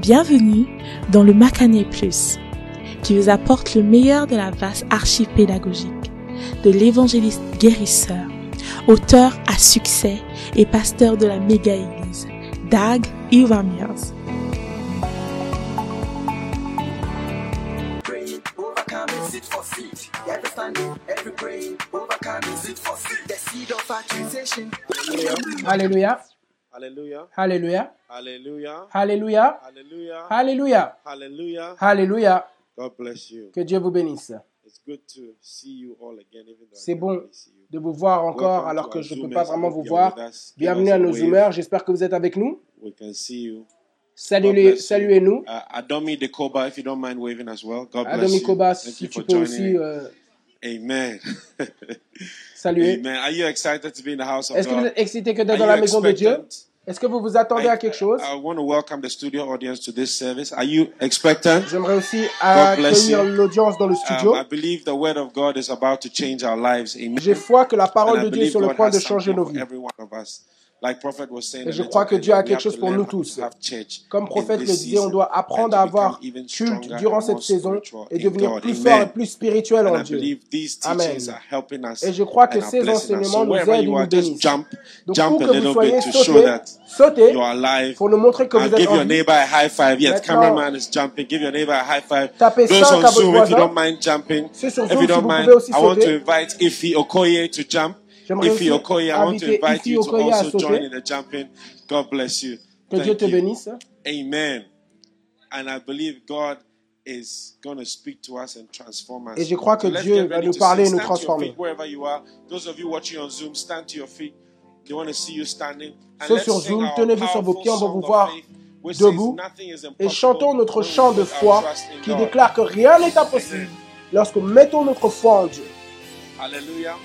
Bienvenue dans le Macané Plus, qui vous apporte le meilleur de la vaste archive pédagogique de l'évangéliste guérisseur, auteur à succès et pasteur de la méga-église, Dag Iwamiers. Praying, Alléluia. Hallelujah. Alléluia. Hallelujah. Alléluia. Hallelujah. Alléluia. Hallelujah. Alléluia. God bless you. Que Dieu vous bénisse. It's good to see you all again, even though I C'est bon de vous voir encore alors que je ne peux pas vraiment vous voir. Bienvenue à nos zoomers. J'espère que vous êtes avec nous. Saluez-. Saluez-nous. Adomi Dekoba, if you don't mind waving as well. God bless Adomi you. Koba, si tu peux aussi euh, Amen. saluer. Amen. Are you excited to be in the house of Est-ce que vous êtes excité que d'être dans la maison de Dieu? Est-ce que vous vous attendez à quelque chose? I, want to welcome the studio audience to this service. Are you expectant? J'aimerais aussi accueillir l'audience dans le studio. Um, I believe the word of God is about to change our lives. Amen. J'ai foi que la parole de Dieu est sur le point de changer nos vies. Et je crois que Dieu a quelque chose pour nous tous. Comme prophète le disait, on doit apprendre à avoir culte durant cette saison et devenir plus fort et plus spirituel en Dieu. Amen. Et je crois que ces enseignements nous aident et nous bénissent. jump, Donc a que vous little soyez, show sautez, pour nous montrer que vous êtes en vie. tapez Those cinq on à votre voisin. Ceux sur Zoom, si vous pouvez aussi sauter. Ifi Okoye I want to invite you to also join sauter. in the jumping. God bless you. Que Dieu Thank te you. bénisse. Amen. And I believe God is going to speak to us and transform us. Et je crois que So Dieu va nous parler et nous transformer. wherever you are. Those of you watching on Zoom, stand to your feet. They want to see you standing. And Ceux sur Zoom, tenez-vous sur vos pieds, on va vous voir debout. Et chantons notre chant de foi qui déclare que rien n'est impossible lorsque mettons notre foi en Dieu. Hallelujah.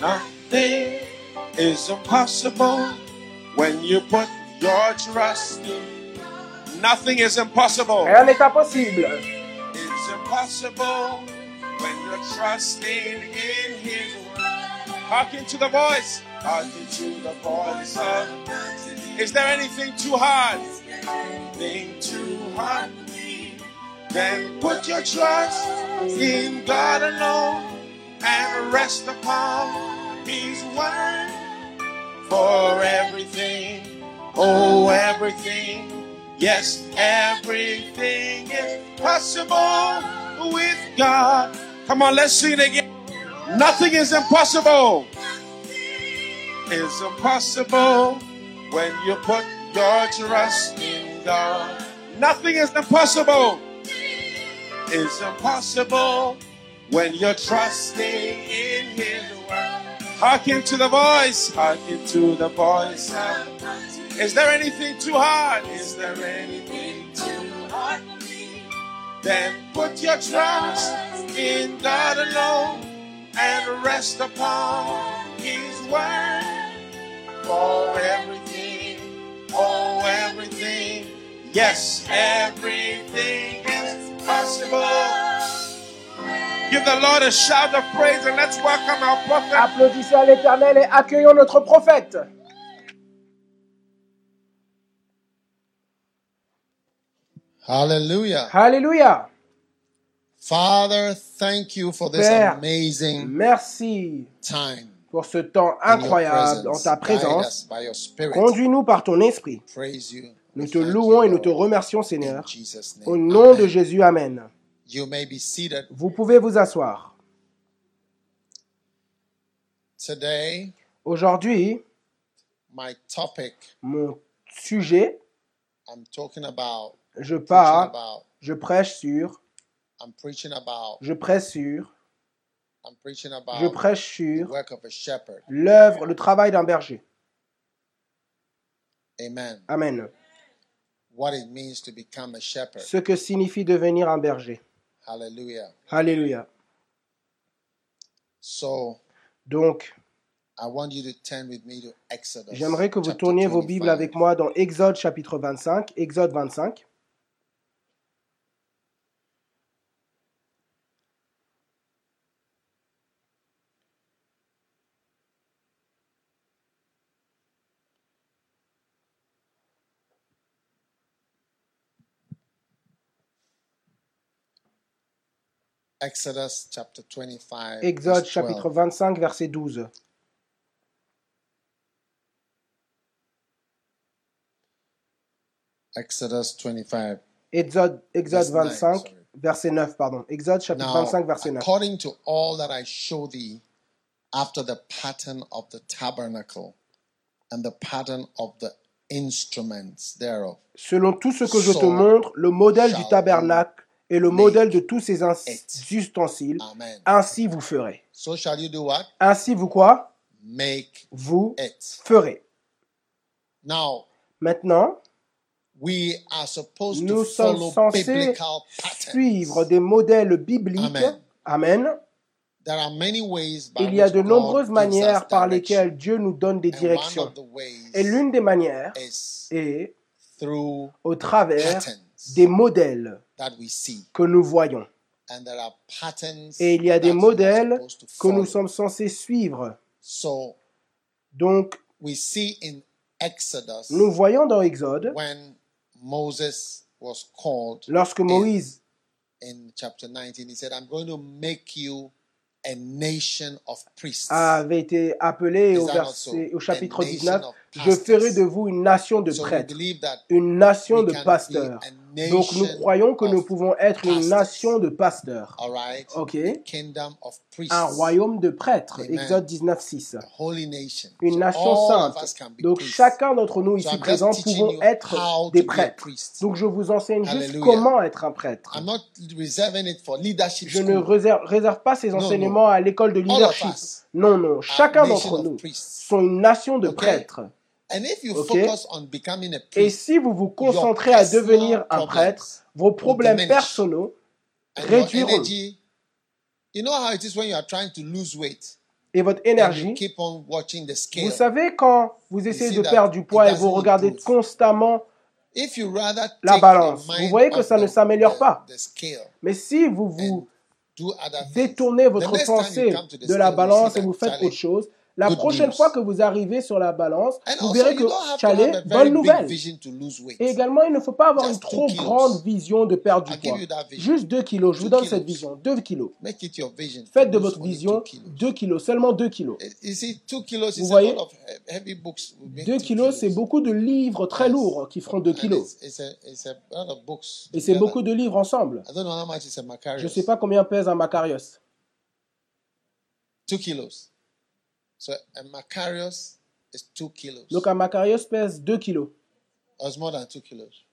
Nothing is impossible when you put your trust in. Nothing is impossible. Rien n'est impossible. It's impossible when you're trusting in His word. Hearken to the voice. Hearken to the voice of. Is there anything too hard? Anything too hard? Then put your trust in God alone and rest upon His word for everything. Oh, everything. Yes, everything is possible with God. Come on, let's sing it again. Nothing is impossible. It's impossible when you put your trust in God. Nothing is impossible. It's impossible when you're trusting in His word. Hearken to the voice. Hearken to the voice. Is there anything too hard? Is there anything too hard? for me? Then put your trust in God alone and rest upon His word for everything. Oh, everything. Yes, everything is possible. Give the Lord a shout of praise and let's welcome our prophet. Applaudissez à l'Éternel et accueillons notre prophète. Hallelujah. Alléluia. Father, thank you for this Père, amazing Merci time. pour ce temps incroyable en ta présence. Conduis-nous par ton esprit. Praise you. Nous te louons et nous te remercions, Seigneur. Au nom de Amen. Jésus, Amen. You may be seated. Vous pouvez vous asseoir. Today, Aujourd'hui, my topic, mon sujet, I'm talking about, je parle, about, je prêche sur, I'm preaching about, je prêche sur, I'm preaching je about prêche the sur l'œuvre, le travail d'un berger. Amen. Amen. What it means to become a shepherd. Ce que signifie devenir un berger. Hallelujah. Alléluia. So, Donc, I want you to turn with me to Exodus. j'aimerais que vous tourniez vos 25. Bibles avec moi dans Exode chapitre 25. Exode 25. Exodus chapter 25. Exode verse 12. chapitre 25, verset 12. Exodus 25. Exode, Exode Verse nine, 25, sorry. verset 9, pardon. Exode chapitre Now, 25, verset 9. according to all that I show thee, after the pattern of the tabernacle and the pattern of the instruments thereof, Selon tout ce que je te montre, le modèle du tabernacle et le modèle de tous it. ustensiles, Amen. ainsi vous ferez. So shall you do what? Ainsi vous quoi? Make Vous it. ferez. Now, Maintenant, we are supposed nous to sommes follow censés biblical patterns. suivre des modèles bibliques. Amen. Amen. There are many ways by Il y a de nombreuses manières par lesquelles Dieu nous donne des directions. Et l'une des manières is est through au travers patterns des modèles that we see. que nous voyons. And there are patterns Et il y a des modèles que nous sommes censés suivre. So Donc, we see in Exodus nous voyons dans Exode, when Moses was called lorsque Moïse in chapter 19, he said, I'm going to make you a nation of priests. avait été appelé au, verset, au chapitre A nation 19, of je ferai de vous une nation de prêtres, une nation de pasteurs. Donc nous croyons que nous pouvons être une nation de pasteurs. Ok. Un royaume de prêtres. Exode 19, 6. a holy nation. Une nation sainte. Donc chacun d'entre nous ici I'm présents pouvons être des prêtres. Donc je vous enseigne juste comment être un prêtre. Je ne réserve, réserve pas ces enseignements à l'école de leadership. Non, non. Chacun nation d'entre of nous sont une nation de prêtres. And if you Ok? focus on becoming a Et si vous vous concentrez à personal devenir un prêtre, vos problèmes personnels réduiront. energy, you know how it is when you are trying to lose weight? Et votre énergie? Vous savez, quand vous essayez de perdre du poids et vous regardez constamment, If you rather la balance, vous voyez que ça ne s'améliore pas. mais si vous vous détournez votre pensée de la balance et vous faites autre chose, la good prochaine news. fois que vous arrivez sur la balance, And vous verrez you que, Chalet, bonne nouvelle. Et également, il ne faut pas avoir Just une trop kilos. grande vision de perdre du poids. Juste 2 kilos. Je vous donne cette vision. 2 kilos. Make it your vision. to Faites de votre vision two kilos. 2 kilos. Seulement 2 kilos. You see, two kilos Vous voyez? lot of he- heavy books. will make 2 two kilos, c'est beaucoup de livres très lourds qui feront 2 And kilos. It's, it's, a, it's a lot of books. Et c'est beaucoup de livres ensemble. I don't know how much is a Macarius. Je ne sais pas combien pèse un Macarius. Two kilos. So a Macarius is two kilos. Donc un Macarius pèse 2 kilos. It's more than two kilos.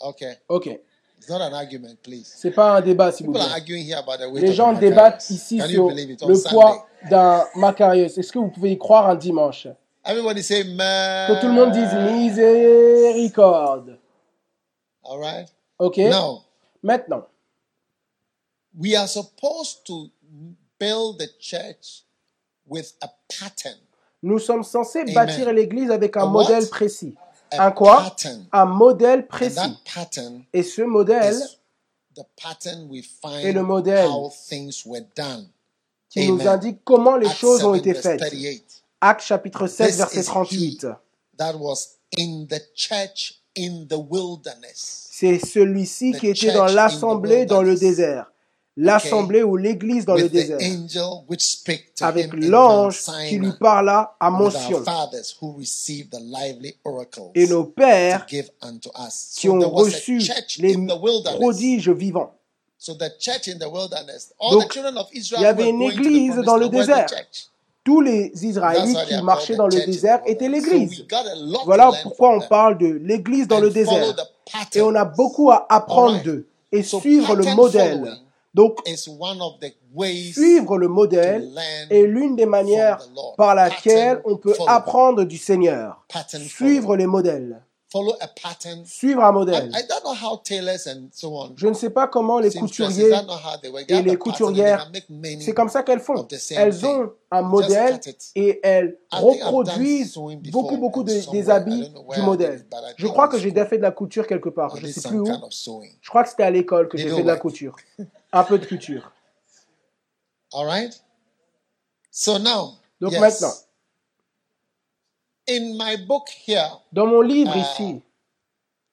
Okay. Ok. It's not an argument, please. C'est pas un débat, s'il vous People plaît. are arguing here about the weight Les gens débattent ici Can sur le poids d'un Macarius. Est-ce que vous pouvez y croire un dimanche? Everybody say, man. Que tout le monde dise miséricorde. All right? Ok Now, Maintenant, we are supposed to build the church with a pattern. nous sommes censés Amen. bâtir l'Église avec un A what? modèle précis. A Un quoi? pattern. Un modèle And précis. that pattern Et ce modèle is the pattern we find est le modèle how things were done. qui nous indique comment les Acts choses ont 7 été faites. 38. Acte chapitre 7, This verset is 38. he that was in the church in the wilderness. C'est celui-ci qui était dans l'assemblée dans le désert. L'assemblée ou l'église dans le désert. Avec l'ange qui lui parla à with mention. our fathers who received the lively oracles Et nos pères qui ont reçu les in the wilderness. prodiges vivants. Donc, the children of il y Israel avait une église dans le désert. Tous les Israélites qui marchaient dans le church in the désert étaient l'église. Voilà pourquoi on parle de l'église dans And le désert. the Et on a beaucoup à apprendre d'eux et suivre le modèle. Donc, suivre le modèle est l'une des manières par laquelle on peut apprendre du Seigneur. Suivre les modèles. Follow a pattern. Suivre un I, modèle. I don't know how tailors and so on. Je ne sais pas comment les couturiers et les couturières, c'est comme ça qu'elles font. Elles ont un modèle et elles reproduisent beaucoup, beaucoup de- des I habits du modèle. Je crois que j'ai déjà fait de la couture quelque part. I Je did sais plus où. Je crois que c'était à l'école que j'ai fait de la couture. Un peu de couture. All right? So now, Donc yes. maintenant, in my book here, dans mon livre Euh, ici,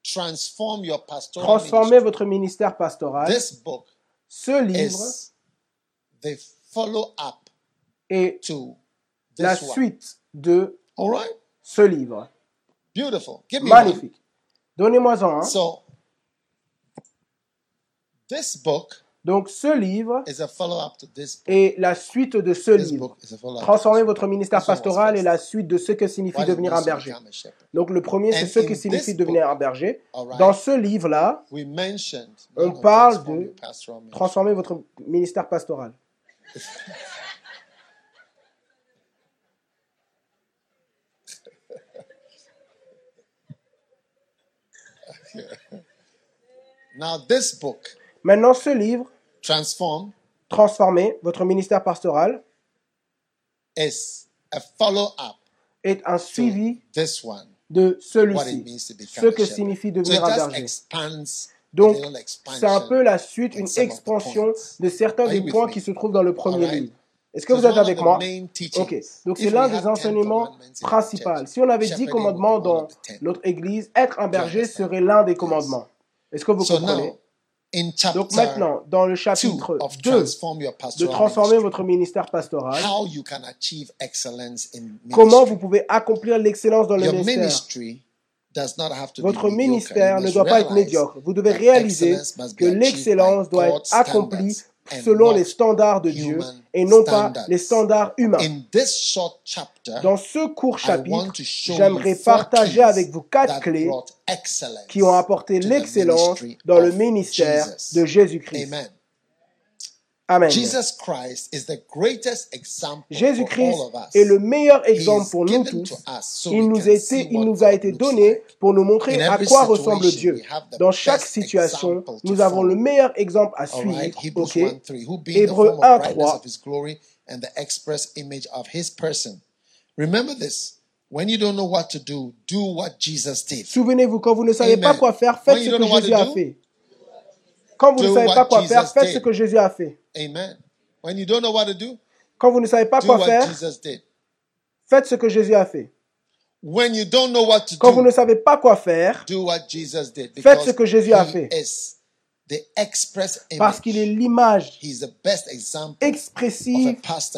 transform your pastoral transformer ministry. votre ministère pastoral, This book ce livre is the follow-up est to la one. suite de All right? ce livre. Beautiful. Give me one. Magnifique. Donnez-moi-en un. So, this book Donc, ce livre est la suite de ce livre. Transformer votre ministère pastoral est la suite de ce que signifie devenir un berger? Donc, le premier, c'est ce que signifie devenir un berger. Dans ce livre-là, On parle de transformer votre ministère pastoral. Now, this book, Maintenant, ce livre, Transform, Transformer votre ministère pastoral, is a follow-up est un suivi this one. de celui-ci. Ce que signifie devenir un berger. Donc, c'est un peu la suite, une expansion de certains des points qui se trouvent dans le premier livre. Est-ce que vous êtes avec moi? Ok, donc c'est l'un des 10 enseignements principaux. Si on avait dix commandements dans of the 10. notre église, être un berger serait l'un des commandements. Est-ce que vous comprenez? Donc maintenant, dans le 2 chapitre of 2 Transform Your de Pastoral transformer votre ministère pastoral, how you can achieve excellence in comment ministry. vous pouvez accomplir l'excellence dans le Your ministère ministry does not have to Votre be mediocre. ministère ne doit pas être realize médiocre. Vous devez that réaliser excellence must be que l'excellence doit être accomplie selon les standards de Dieu et non pas les standards humains. Dans ce court chapitre, j'aimerais partager avec vous quatre clés qui ont apporté l'excellence dans le ministère de Jésus-Christ. Amen. Amen. Jesus Christ is the greatest example Jésus-Christ for all of us. est le meilleur exemple pour nous given tous. to us so Il nous, a été, il what nous a God été looks donné pour nous montrer In à every quoi situation, ressemble Dieu. we have the Dans chaque situation, example to nous avons follow. le meilleur exemple à suivre. right, Hebrews ok? 1 3. Who being the Hébreux form 1, of brightness 3. of his glory and the express image of his person. Remember this. When you don't know what to do, do what Jesus did. Souvenez-vous, quand vous ne savez pas quoi faire, faites ce que Jésus a do, fait. Quand vous ne savez pas quoi faire, faites ce que Jésus a fait. Amen. When you don't know what to do, Quand vous ne savez pas do quoi what faire, Jesus did. faites ce que Jésus a fait. When you don't know what to Quand vous ne savez pas quoi faire, do what Jesus did. Faites ce que Jésus a fait. is the express image. parce qu'il est l'image expressive,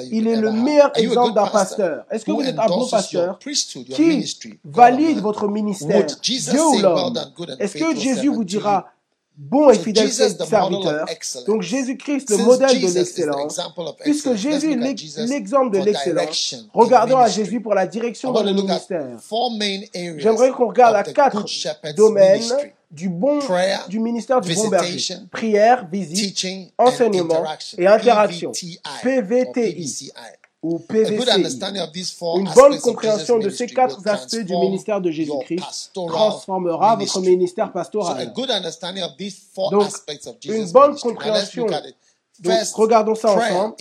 il est le meilleur exemple d'un pasteur? Est-ce que vous êtes un bon pasteur? qui valide votre ministère, Dieu ou say, l'homme? "Well done, good and Est-ce que Jésus vous dira bon et fidèle serviteur. Donc Jésus-Christ, le modèle de l'excellence, puisque Jésus est l'exemple de l'excellence, regardons à. Jésus pour la direction at ministère. J'aimerais qu'on regarde à quatre domaines du bon du ministère du bon berger. Prière, visite, enseignement et interaction. PVTI. Ou A good PVCI. understanding of these four Une bonne of compréhension de ces quatre aspects du ministère de Jésus-Christ transformera votre ministère pastoral. Donc, une bonne compréhension. Donc, regardons ça ensemble.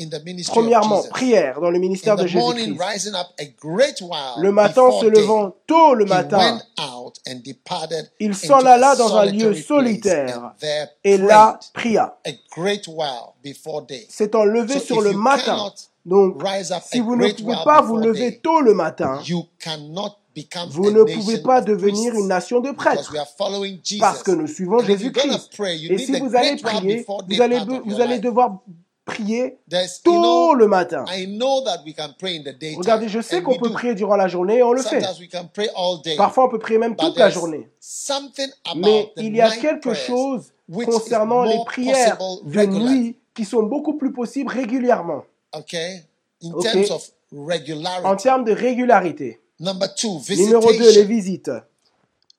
Premièrement, prière dans le ministère In de Jésus-Christ. Le matin, se levant tôt le matin, il s'en alla dans un lieu solitaire et là pria. S'étant levé sur le matin. Donc, si vous ne pouvez pas vous lever tôt le matin, vous ne pouvez pas devenir une nation de prêtres. Parce que nous suivons Jésus-Christ. Et si vous allez prier, vous allez, vous allez devoir prier tôt le matin. I know that we can pray in the daytime. Regardez, je sais qu'on peut prier durant la journée et on le fait. Parfois, on peut prier même toute la journée. something Mais il y a quelque chose concernant les prières possible de regularly. nuit qui sont beaucoup plus possibles régulièrement, Okay? In Okay. terms of en regularity. termes de régularité. Number two, Numéro 2, les visitation. visites.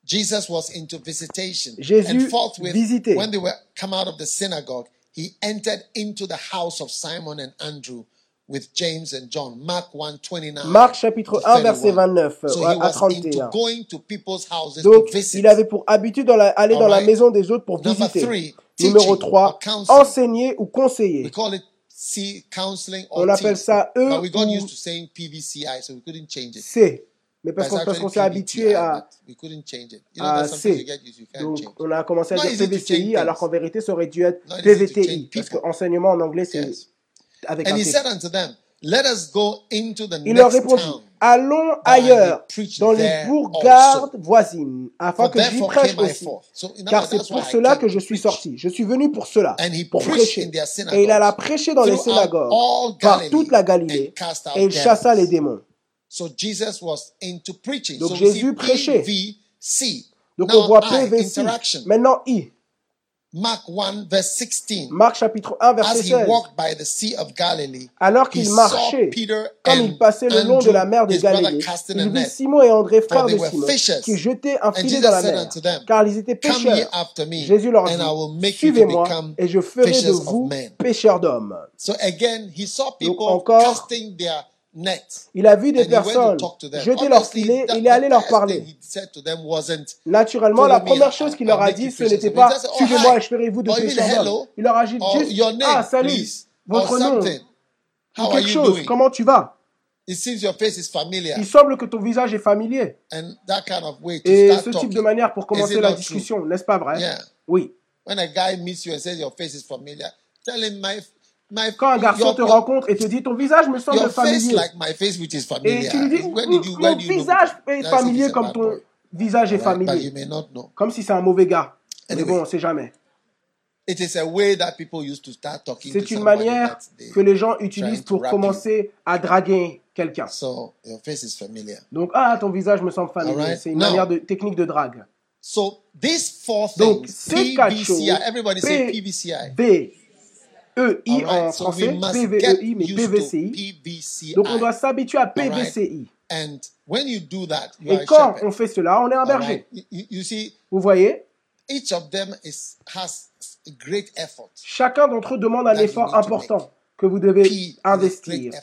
Jesus was into visitation. Jésus and forthwith, visitait. when they were come out of the synagogue, he entered into the house of Simon and Andrew with James and John. Mark 1, 29. Marc chapitre to 1, verset 31. 29 So he à into 31. going to people's houses Donc, to visit. il avait pour habitude d'aller dans la Alright. maison des autres pour Number visiter. three, Numéro teaching 3, or counseling. enseigner ou conseiller. We call it C counseling or On appelle ça E But we got ou used to saying PVCI, so we couldn't change it. C. Mais parce qu'on parce s'est habitué à, C. Donc, on a commencé à dire PVCI, alors qu'en vérité, ça aurait dû être PVTI. Parce que people. enseignement en anglais, c'est avec And un he T. said unto them, Let us go into the Il leur répondit, allons ailleurs, dans les bourgades voisines, afin que j'y prêche aussi. Car c'est pour cela que je suis sorti. Je suis venu pour cela, pour prêcher. in their Et il alla prêcher dans les synagogues, par toute la Galilée, et il chassa les démons. So Jesus was into preaching. Donc so Jésus see prêchait. PVC. Donc Now on voit PVC. Maintenant I. Mark 1 verse 16. Marc chapitre 1 verset As he 16. walked by the sea of Galilee, Alors qu'il marchait, Peter comme and il passait le long de la mer de Galilée, il vit. Simon et André, frères they de were Simon, fishers. qui jetaient un And filet Jesus dans la said mer, unto them, car ils étaient pêcheurs. after me, Jésus leur and I dit, will make you to suivez-moi become et je ferai de vous pêcheurs d'hommes. So again, he saw people encore, casting their net. Il a vu des personnes jeter leur Obviously, filet, that- il est allé leur parler. Naturellement, la première chose qu'il leur a dit, ce n'était pas oh, suivez-moi et je ferai vous de hello? d'hommes. Il leur a dit or juste ah salut, votre nom, ou quelque chose. Comment tu vas? It seems your face is familiar. Il semble que ton visage est familier. And that kind of way to Et start ce type talking. de manière pour commencer la discussion, n'est-ce pas vrai? Yeah. Oui. When a guy meets you and says your face is familiar, tell him my Quand un garçon te rencontre et te dit ton visage me semble familier, like my face which is et tu lui dis mon visage est familier comme ton visage est familier. Comme si c'est un mauvais gars. Mais bon, on sait jamais. It is a way that people used to start talking to C'est une manière que les gens utilisent pour commencer à draguer quelqu'un. So your face is familiar. Donc, ah, ton visage me semble familier. C'est une manière de technique de drague. So these four Donc, ces quatre choses, everybody say P- PVCI. B, E, I Alright, en so français, PVEI, mais PVCI. Donc, on doit s'habituer à. PVCI. And when you do that, you are Et quand on fait cela, on est un berger. Alright? You, you- you see, Vous voyez? each of them is has a great effort. Chacun d'entre eux demande un effort important que vous devez P investir.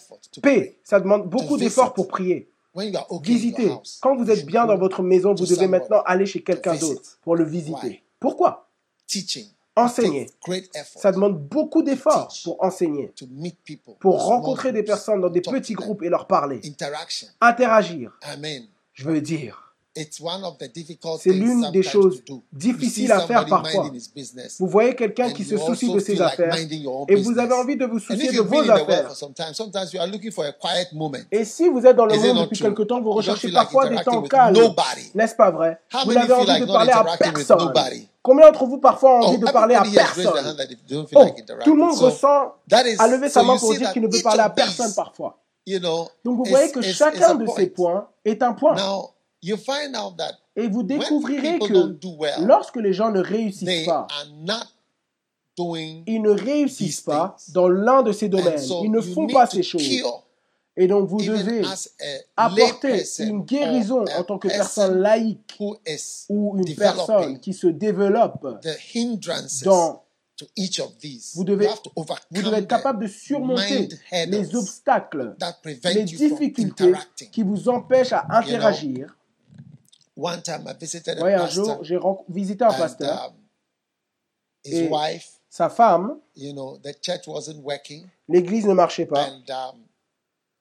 P, ça demande beaucoup d'efforts pour prier. When you are okay in Visiter. Quand vous êtes bien dans votre maison, vous devez maintenant aller chez quelqu'un visit. d'autre pour le visiter. Pourquoi? Teaching. Enseigner. Ça demande beaucoup d'efforts pour enseigner, to meet people, pour rencontrer des personnes dans des petits groupes et leur parler. Interagir, Amen. je veux dire. It's one of the difficult C'est things l'une des choses difficiles à faire parfois. minding his business, Vous voyez quelqu'un qui se soucie de ses affaires et vous avez envie de vous And soucier de vos affaires. for some time, sometimes you are looking for a quiet moment. Et si vous êtes dans le monde depuis quelque temps, vous recherchez parfois des temps calmes. N'est-ce pas vrai? Vous many avez feel envie de parler à personne. Combien d'entre vous parfois ont Oh, envie de parler à personne? Oh, tout le monde ressent à lever sa main you pour dire qu'il ne each parler à personne parfois. Donc vous voyez que chacun de ces points est un point. Now you find out that Et vous découvrirez people que don't do well, lorsque les gens ne réussissent pas, ils ne réussissent these pas dans l'un de ces domaines. Ils ne font pas ces choses. Et donc vous devez apporter une guérison a en tant que person personne laïque ou une personne qui se développe dans to each of these. Vous devez- vous devez être capable de the surmonter les obstacles, that prevent les difficultés qui vous empêchent à interagir. One time I visited a Oui, un pastor jour, j'ai visité un and pasteur. um, his Et- wife, Sa femme, you know, the church wasn't working, l'église ne marchait pas. and um,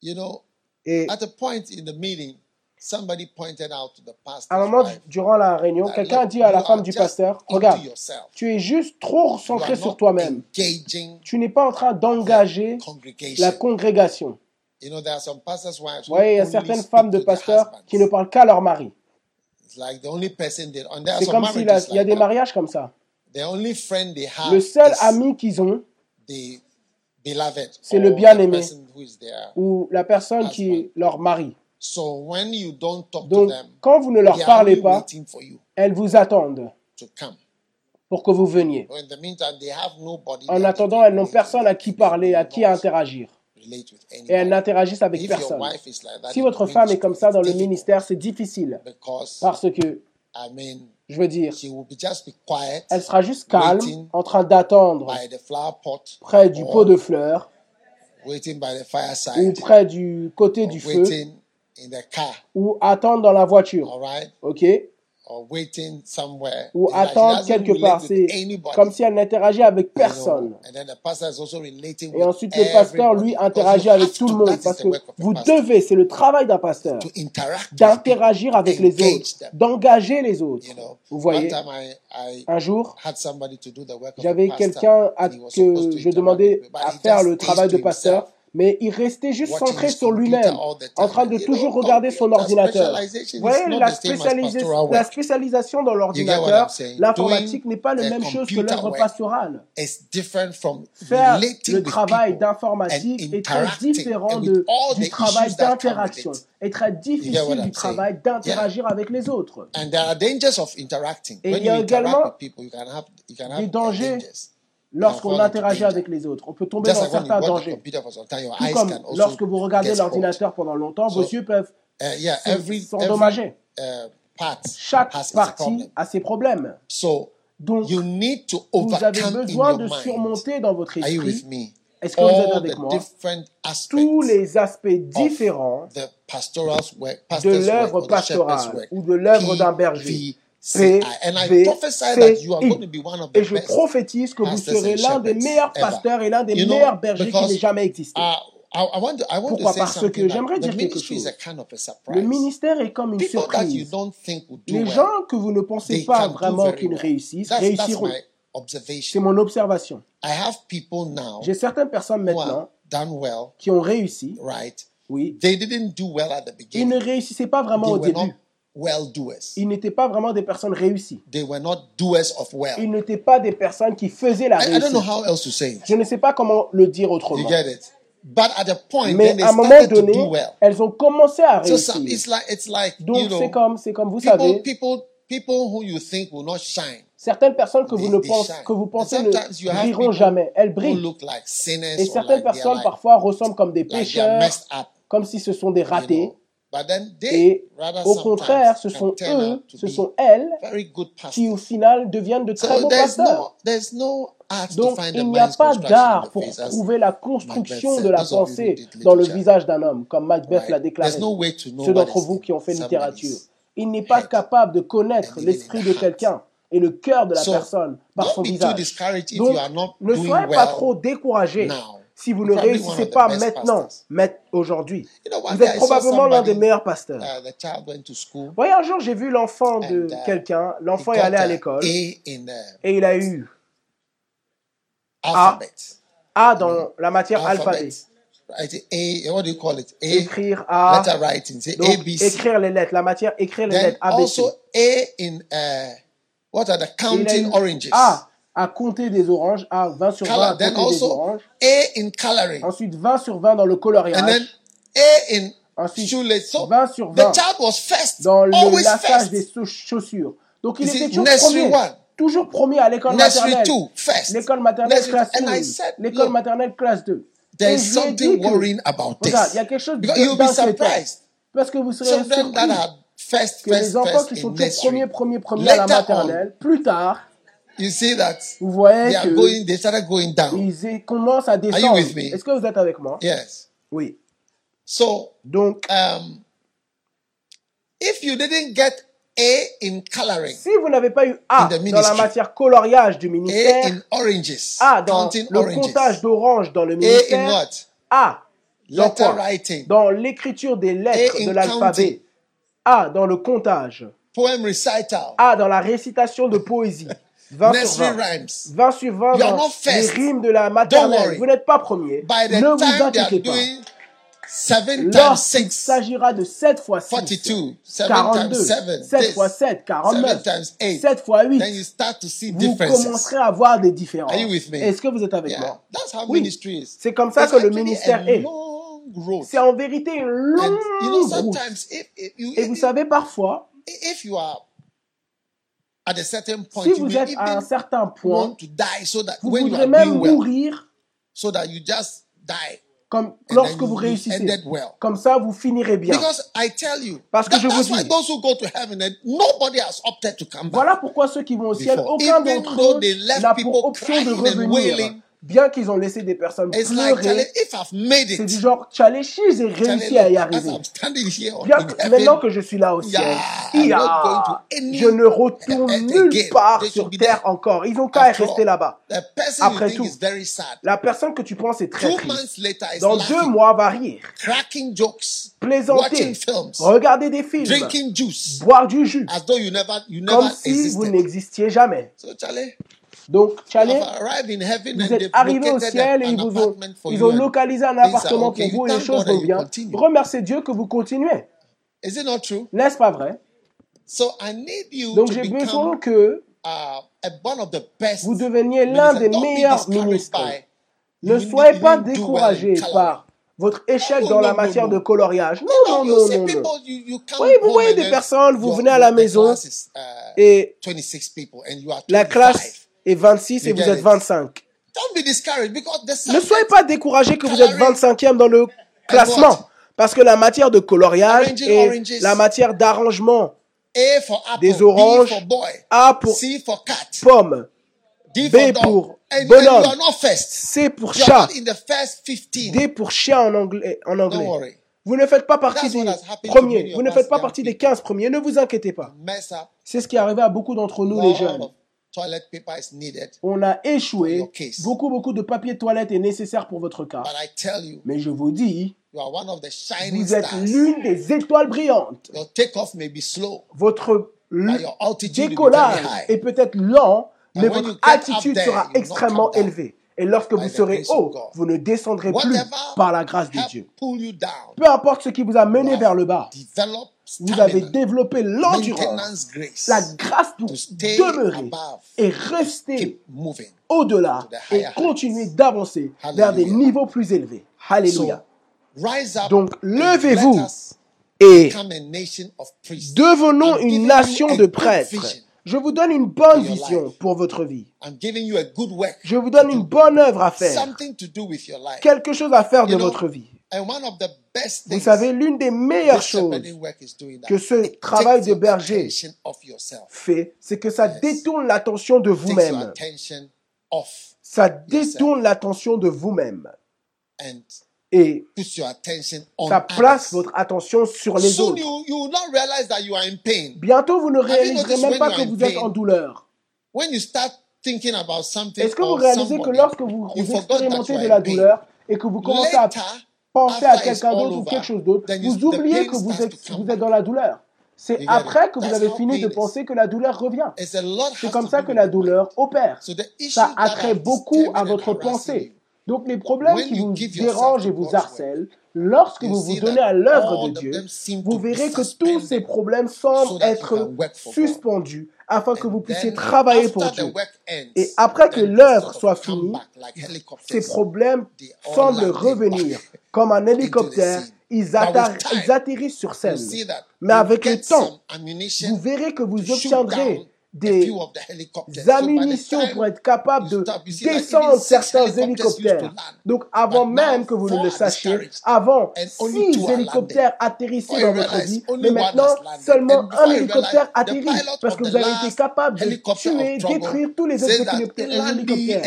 you know, Et at a point in the meeting, somebody pointed out to the pastor's à un moment, wife, durant la réunion, quelqu'un a "Look, dit à la femme du pasteur, regarde, tu es juste trop centré sur toi-même. engaging Tu n'es pas en train d'engager congregation. la congrégation. You know, there are some pastors' wives who Vous voyez, il y a certaines femmes de pasteurs qui ne parlent qu'à leur mari. It's like the only person they and there are C'est some comme s'il y a, marriages il y a like des that. mariages comme ça. The only friend they have Le seul is ami qu'ils ont, the beloved C'est le or bien-aimé. the person who is there. ou la personne qui est leur mari. So when you don't talk Donc, to them, quand vous ne leur they are parlez only pas, waiting for you elles vous attendent to come. pour que vous veniez. But in the meantime, they have nobody En attendant, elles n'ont personne à qui parler, à qui interagir. Et elles n'interagissent avec personne. Si votre femme est comme ça dans le ministère, c'est difficile. Parce que, je veux dire, elle sera juste calme, en train d'attendre près du pot de fleurs ou près du côté du feu ou attendre dans la voiture. OK? Ou attendre quelque part. C'est comme si elle n'interagit avec personne. Et ensuite, le pasteur, lui, interagit avec tout le monde. Parce que vous devez, c'est le travail d'un pasteur, d'interagir avec les autres, d'engager les autres. Vous voyez, un jour, j'avais quelqu'un à que je demandais à faire le travail de pasteur. Mais il restait juste centré sur lui-même, en train de toujours regarder son computer ordinateur. Vous voyez, la, la spécialisation dans l'ordinateur, l'informatique n'est pas la même chose que l'œuvre pastorale. It's different from Faire le travail d'informatique est très différent de, du travail d'interaction, est très difficile du travail d'interagir avec les autres. And there are dangers of interacting. Et il y a également des dangers. Lorsqu'on interagit avec les autres, on peut tomber dans certains dangers. Tout comme lorsque vous regardez l'ordinateur pendant longtemps, vos yeux peuvent Uh, s'endommager. uh, Chaque partie a ses problèmes. Donc, vous avez besoin de surmonter dans votre esprit? Est-ce que vous êtes avec moi? tous les aspects différents de l'œuvre pastorale ou de l'œuvre d'un berger. PVCI. And I P, prophesy V, that you are I. going to be one of the Et je prophétise que vous serez l'un des meilleurs pasteurs et l'un des You know, meilleurs bergers qui n'ait jamais existé. Uh, I, I want to, I want Pourquoi? to say Parce que j'aimerais dire quelque chose. kind of Le ministère est comme une People that you surprise. don't think will do Les well, gens que vous ne pensez pas vraiment qu'ils well. réussissent, That's, réussiront. C'est mon observation. I have people now J'ai certaines personnes maintenant well, qui ont réussi, right? oui. They didn't do well at the Ils ne beginning. réussissaient pas vraiment They au début. Well doers. Ils n'étaient pas vraiment des personnes réussies. They were not doers of well. Ils n'étaient pas des personnes qui faisaient la I, I don't know réussite. how else to say it. Je ne sais pas comment le dire You autrement. get it? But at a point, Mais then they à un moment donné, do well. elles ont commencé à So réussir. it's like it's like you Donc know, c'est comme, c'est comme vous people, savez, people, people who you think will not shine, certaines personnes que vous ne pensez, que vous you ne brilleront jamais. Elles brillent. like Et certaines like personnes parfois ressemblent comme des pécheurs, comme si ce sont des You ratés. know? Et au contraire, ce sont eux, ce sont elles qui au final deviennent de très bons pasteurs. Donc il n'y a pas d'art pour trouver la construction de la pensée dans le visage d'un homme, comme Macbeth l'a déclaré. There's no way to know Ceux d'entre vous qui ont fait littérature. Il n'est pas capable de connaître l'esprit de quelqu'un et le cœur de la So, personne par son visage. Donc, ne soyez pas trop découragés. Si vous ne réussissez pas maintenant, aujourd'hui. Vous êtes probablement l'un des meilleurs pasteurs. uh, voyez, un jour, j'ai vu l'enfant de uh, quelqu'un, l'enfant est allé à l'école, et il a eu. A dans la matière alphabet. Alphabet. Right? A, what do you call it? A, Écrire A, letter writing. Say donc A, B, C. écrire les lettres, la matière écrire les Then lettres, ABC. also A in, uh, what are the Et il a eu counting oranges? A à compter des oranges, A 20 sur 20 à Color. Then compter des oranges. A in coloring. Ensuite 20 sur 20 dans le And then coloriage. A in Ensuite, shoelace. So 20 sur the 20 child was first, dans le lassage des first. chau- chaussures. Donc il était toujours premier. one. Toujours premier à l'école maternelle. L'école maternelle Nursery- classe and I 1. said, L'école maternelle classe 2. There Et is je lui ai dit something que- worrying about this. Il y a quelque chose Because you'll be surprised. Parce que vous serez that surpris are first, que les enfants qui sont premiers, premiers, premiers à la maternelle, plus tard, you see that vous voyez they are que going, they started going down. ils commencent à descendre. with me? Est-ce que vous êtes avec moi? Yes. Oui. So, Donc, um, if you didn't get A in coloring, si vous n'avez pas eu A the dans la ministry. matière coloriage du A ministère, in oranges, A dans counting le oranges, comptage d'orange dans le A in ministère, what? A dans Letter quoi? writing, Dans l'écriture des lettres A in de l'alphabet, A dans le comptage, poem recital, A dans la récitation de poésie, 20 sur nursery 20. rhymes. 20 sur 20 You are dans not les rimes de la maternelle. Vous n'êtes pas premier. By the ne vous inquiétez pas. Lorsqu'il s'agira de 7 fois 6, 42, seven 42, times seven, 7 this, fois 7, 49, seven times eight, 7 fois 8, then you start to see vous commencerez à voir des différences. Est-ce que vous êtes avec Yeah, moi? That's how Oui. C'est comme ça que le ministère est. C'est en vérité une longue route. Et vous savez, parfois, if you are at a certain point, si vous êtes à un certain point, want to die so that vous when you voudrez même well, mourir so that you just die comme lorsque vous réussissez. well. Comme ça, vous finirez bien. Because I tell you, Parce que that- je vous dis- those who go to heaven, and nobody has opted to come back. Voilà pourquoi ceux qui vont au ciel, aucun d'entre eux n'a pour option de revenir. Bien qu'ils ont laissé des personnes It's like, pleurer, made c'est du genre, Chalechi, j'ai réussi à y arriver. Bien que maintenant que je suis là au ciel, Yeah, je ne retourne nulle part sur terre encore. Ils n'ont qu'à rester là-bas. Après tout. La personne que tu penses est très triste. Dans deux mois, va rire, cracking jokes, plaisanter, regarder des films, boire du jus, as though you never, you comme si vous n'existiez jamais. Donc, heaven vous êtes arrivés au ciel et ils vous ont, ils ont localisé un appartement pour vous et les choses vont bien. Remerciez Dieu que vous continuez. Is it not true? N'est-ce pas vrai? So I need you Donc j'ai besoin que uh, vous deveniez l'un des meilleurs ministres. Ne soyez pas coloring. par votre échec No, dans la matière de coloriage. Non, non, non, non, non. Oui, vous voyez des personnes, vous venez à la maison uh, et 26 people and you are la 25. classe est 26 et vous êtes it? 25. Don't be discouraged because the Ne soyez pas découragés que vous êtes Coloring 25e dans le classement. Parce que la matière de coloriage et la matière d'arrangement. Des oranges, for boy, A pour C for cat, pomme, D B pour bonhomme. you are not first. C pour chat, not in the first 15. D pour chien en anglais. En Don't anglais. worry. Vous ne faites pas partie des premiers. Vous ne faites pas partie des people. 15 premiers. Ne vous inquiétez pas. C'est ce qui est arrivé à beaucoup d'entre nous, les jeunes. Of toilet paper is needed. On a échoué. your case. Beaucoup, beaucoup de papier toilette est nécessaire pour votre cas. But I tell you, Mais je vous dis, you are one of the shining vous êtes stars. l'une des étoiles brillantes. Your takeoff may be slow, Votre but l- your altitude will be décollage very high. est peut-être lent, And mais votre you get up attitude there, sera you will not extrêmement come down élevée. Et lorsque by vous the serez grace of haut, God. vous ne descendrez plus Whatever par la grâce de help Dieu. pull you down, Peu importe ce qui vous a mené vers le bas, vous avez développé l'endurance, la grâce pour demeurer et rester au-delà et continuer d'avancer vers des Hallelujah. niveaux plus élevés. Alléluia. So, rise up Donc, levez-vous Et become a nation of priests. devenons une nation de prêtres. Je vous donne une bonne vision pour votre vie. I'm giving you a good work. Je vous donne une bonne œuvre à faire. Something to do with your life. Quelque chose à faire de votre vie. And one of the best Vous things savez, l'une des meilleures this choses que ce travail de berger attention off yourself. fait, c'est que ça détourne l'attention de vous-même. Ça détourne l'attention de vous-même. and Et puts your attention on ça place votre attention sur les Soon autres. you, you will not realize that you are in pain. Bientôt, vous ne réaliserez même when pas you que vous êtes en douleur? When you start thinking about something Est-ce que vous réalisez que lorsque vous, vous expérimentez de la douleur et que vous commencez à Penser à quelqu'un d'autre ou quelque chose d'autre, vous the oubliez que vous êtes, vous êtes dans la douleur. C'est après que vous avez fini de penser que la douleur revient. C'est comme ça que la douleur opère. Ça attrait beaucoup à votre pensée. Donc les problèmes qui vous dérangent et vous harcèlent, lorsque vous vous donnez à l'œuvre de Dieu, vous verrez que tous ces problèmes semblent être suspendus afin que vous puissiez travailler pour Dieu. Et après que l'œuvre soit finie, ces problèmes semblent revenir comme un hélicoptère. Ils, atterrissent sur scène. see that Mais avec le temps, vous verrez que vous obtiendrez des ammunitions pour être capable de descendre certains hélicoptères. Donc avant même que vous ne le sachiez, avant six hélicoptères atterrissaient dans votre vie, mais maintenant seulement un hélicoptère atterrit parce que vous avez été capable de tuer, détruire tous les autres hélicoptères.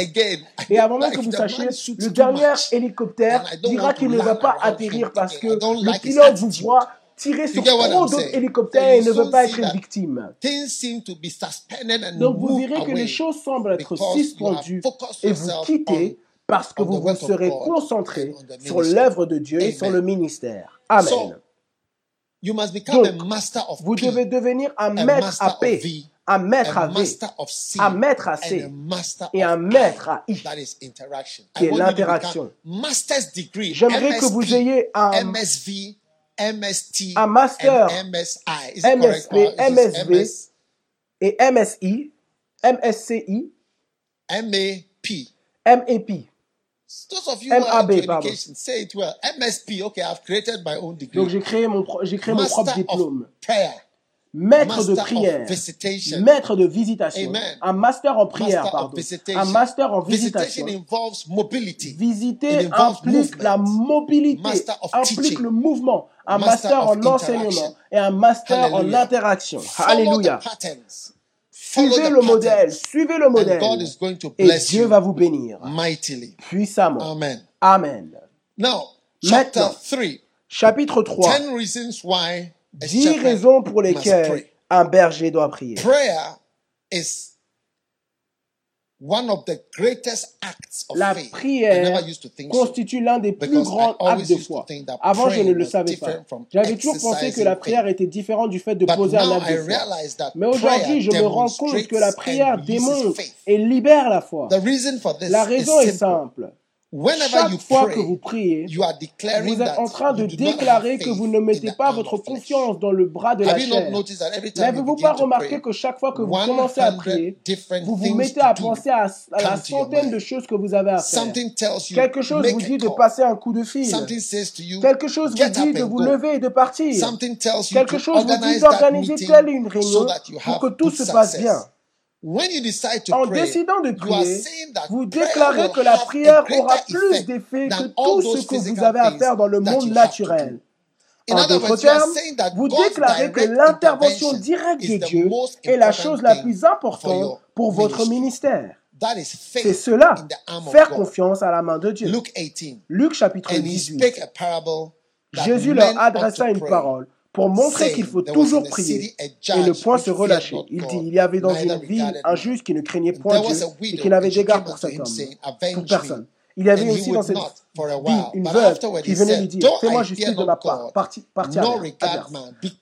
Et avant même que vous sachiez, le dernier hélicoptère dira qu'il ne va pas atterrir parce que le pilote vous voit tirer sur trop d'autres hélicoptères et ne veut pas être victime. Things seem to be suspended and Donc vous verrez que les choses semblent être suspendues et vous quittez on- parce que vous vous serez concentré sur l'œuvre de Dieu et sur le ministère. Amen. So, You must become Donc, a master of Vous devez devenir un a maître à of P, V, un maître à V, un maître à and C et un maître à I. Qui est l'interaction. J'aimerais que vous ayez un MSV, MST, un master, and MSI. Is? MSP, it MSV, MS, et MSI, MSCI, MAP? MEP. Those of you who are MAB, into pardon. education, say it well. MSP. Okay, I've created my own degree. Donc j'ai créé mon, j'ai créé mon propre Master diplôme. of prayer, Maître de prière, maître de visitation, Amen. un master en prière, Master pardon, un master en Visitation visitation. involves mobility. Visiter implique la mobilité, Master of implique le mouvement, un Master en enseignement et un master en interaction. Alléluia. Suivez le modèle, suivez le modèle. And God is going to Et bless Dieu va vous bénir mightily. puissamment. Amen. Amen. Now, chapter Maintenant, 3. Chapitre 3. 10 reasons why dix raisons pour lesquelles un berger doit prier. La prière constitue l'un des plus grands actes de foi. Avant, je ne le savais pas. J'avais toujours pensé que la prière était différente du fait de poser un acte de. Mais aujourd'hui, je me rends compte que la prière démontre et libère la foi. La raison est simple. Chaque fois que vous priez, vous êtes en train de déclarer que vous ne mettez pas votre confiance dans le bras de la chair? N'avez-vous pas remarqué que chaque fois que vous commencez à prier, vous vous mettez à penser à, la centaine de choses que vous avez à faire? Quelque chose vous dit de passer un coup de fil. Quelque chose vous dit de vous lever et de partir. Quelque chose vous dit d'organiser telle une réunion pour que tout se passe bien. En décidant de prier, vous déclarez que la prière aura plus d'effet que tout ce que vous avez à faire dans le monde naturel. En d'autres termes, vous déclarez que l'intervention directe de Dieu est la chose la plus importante pour votre ministère. C'est cela, faire confiance à la main de Dieu. Luc chapitre 18. Jésus leur adressa une parole pour montrer qu'il faut toujours prier. Et le point se relâchait. Il dit, il y avait dans une ville un juge qui ne craignait point Dieu et qui n'avait d'égard pour cet homme, pour personne. Il y avait aussi dans cette vie une veuve qui venait lui dire Fais-moi justice de ma part, partie, partie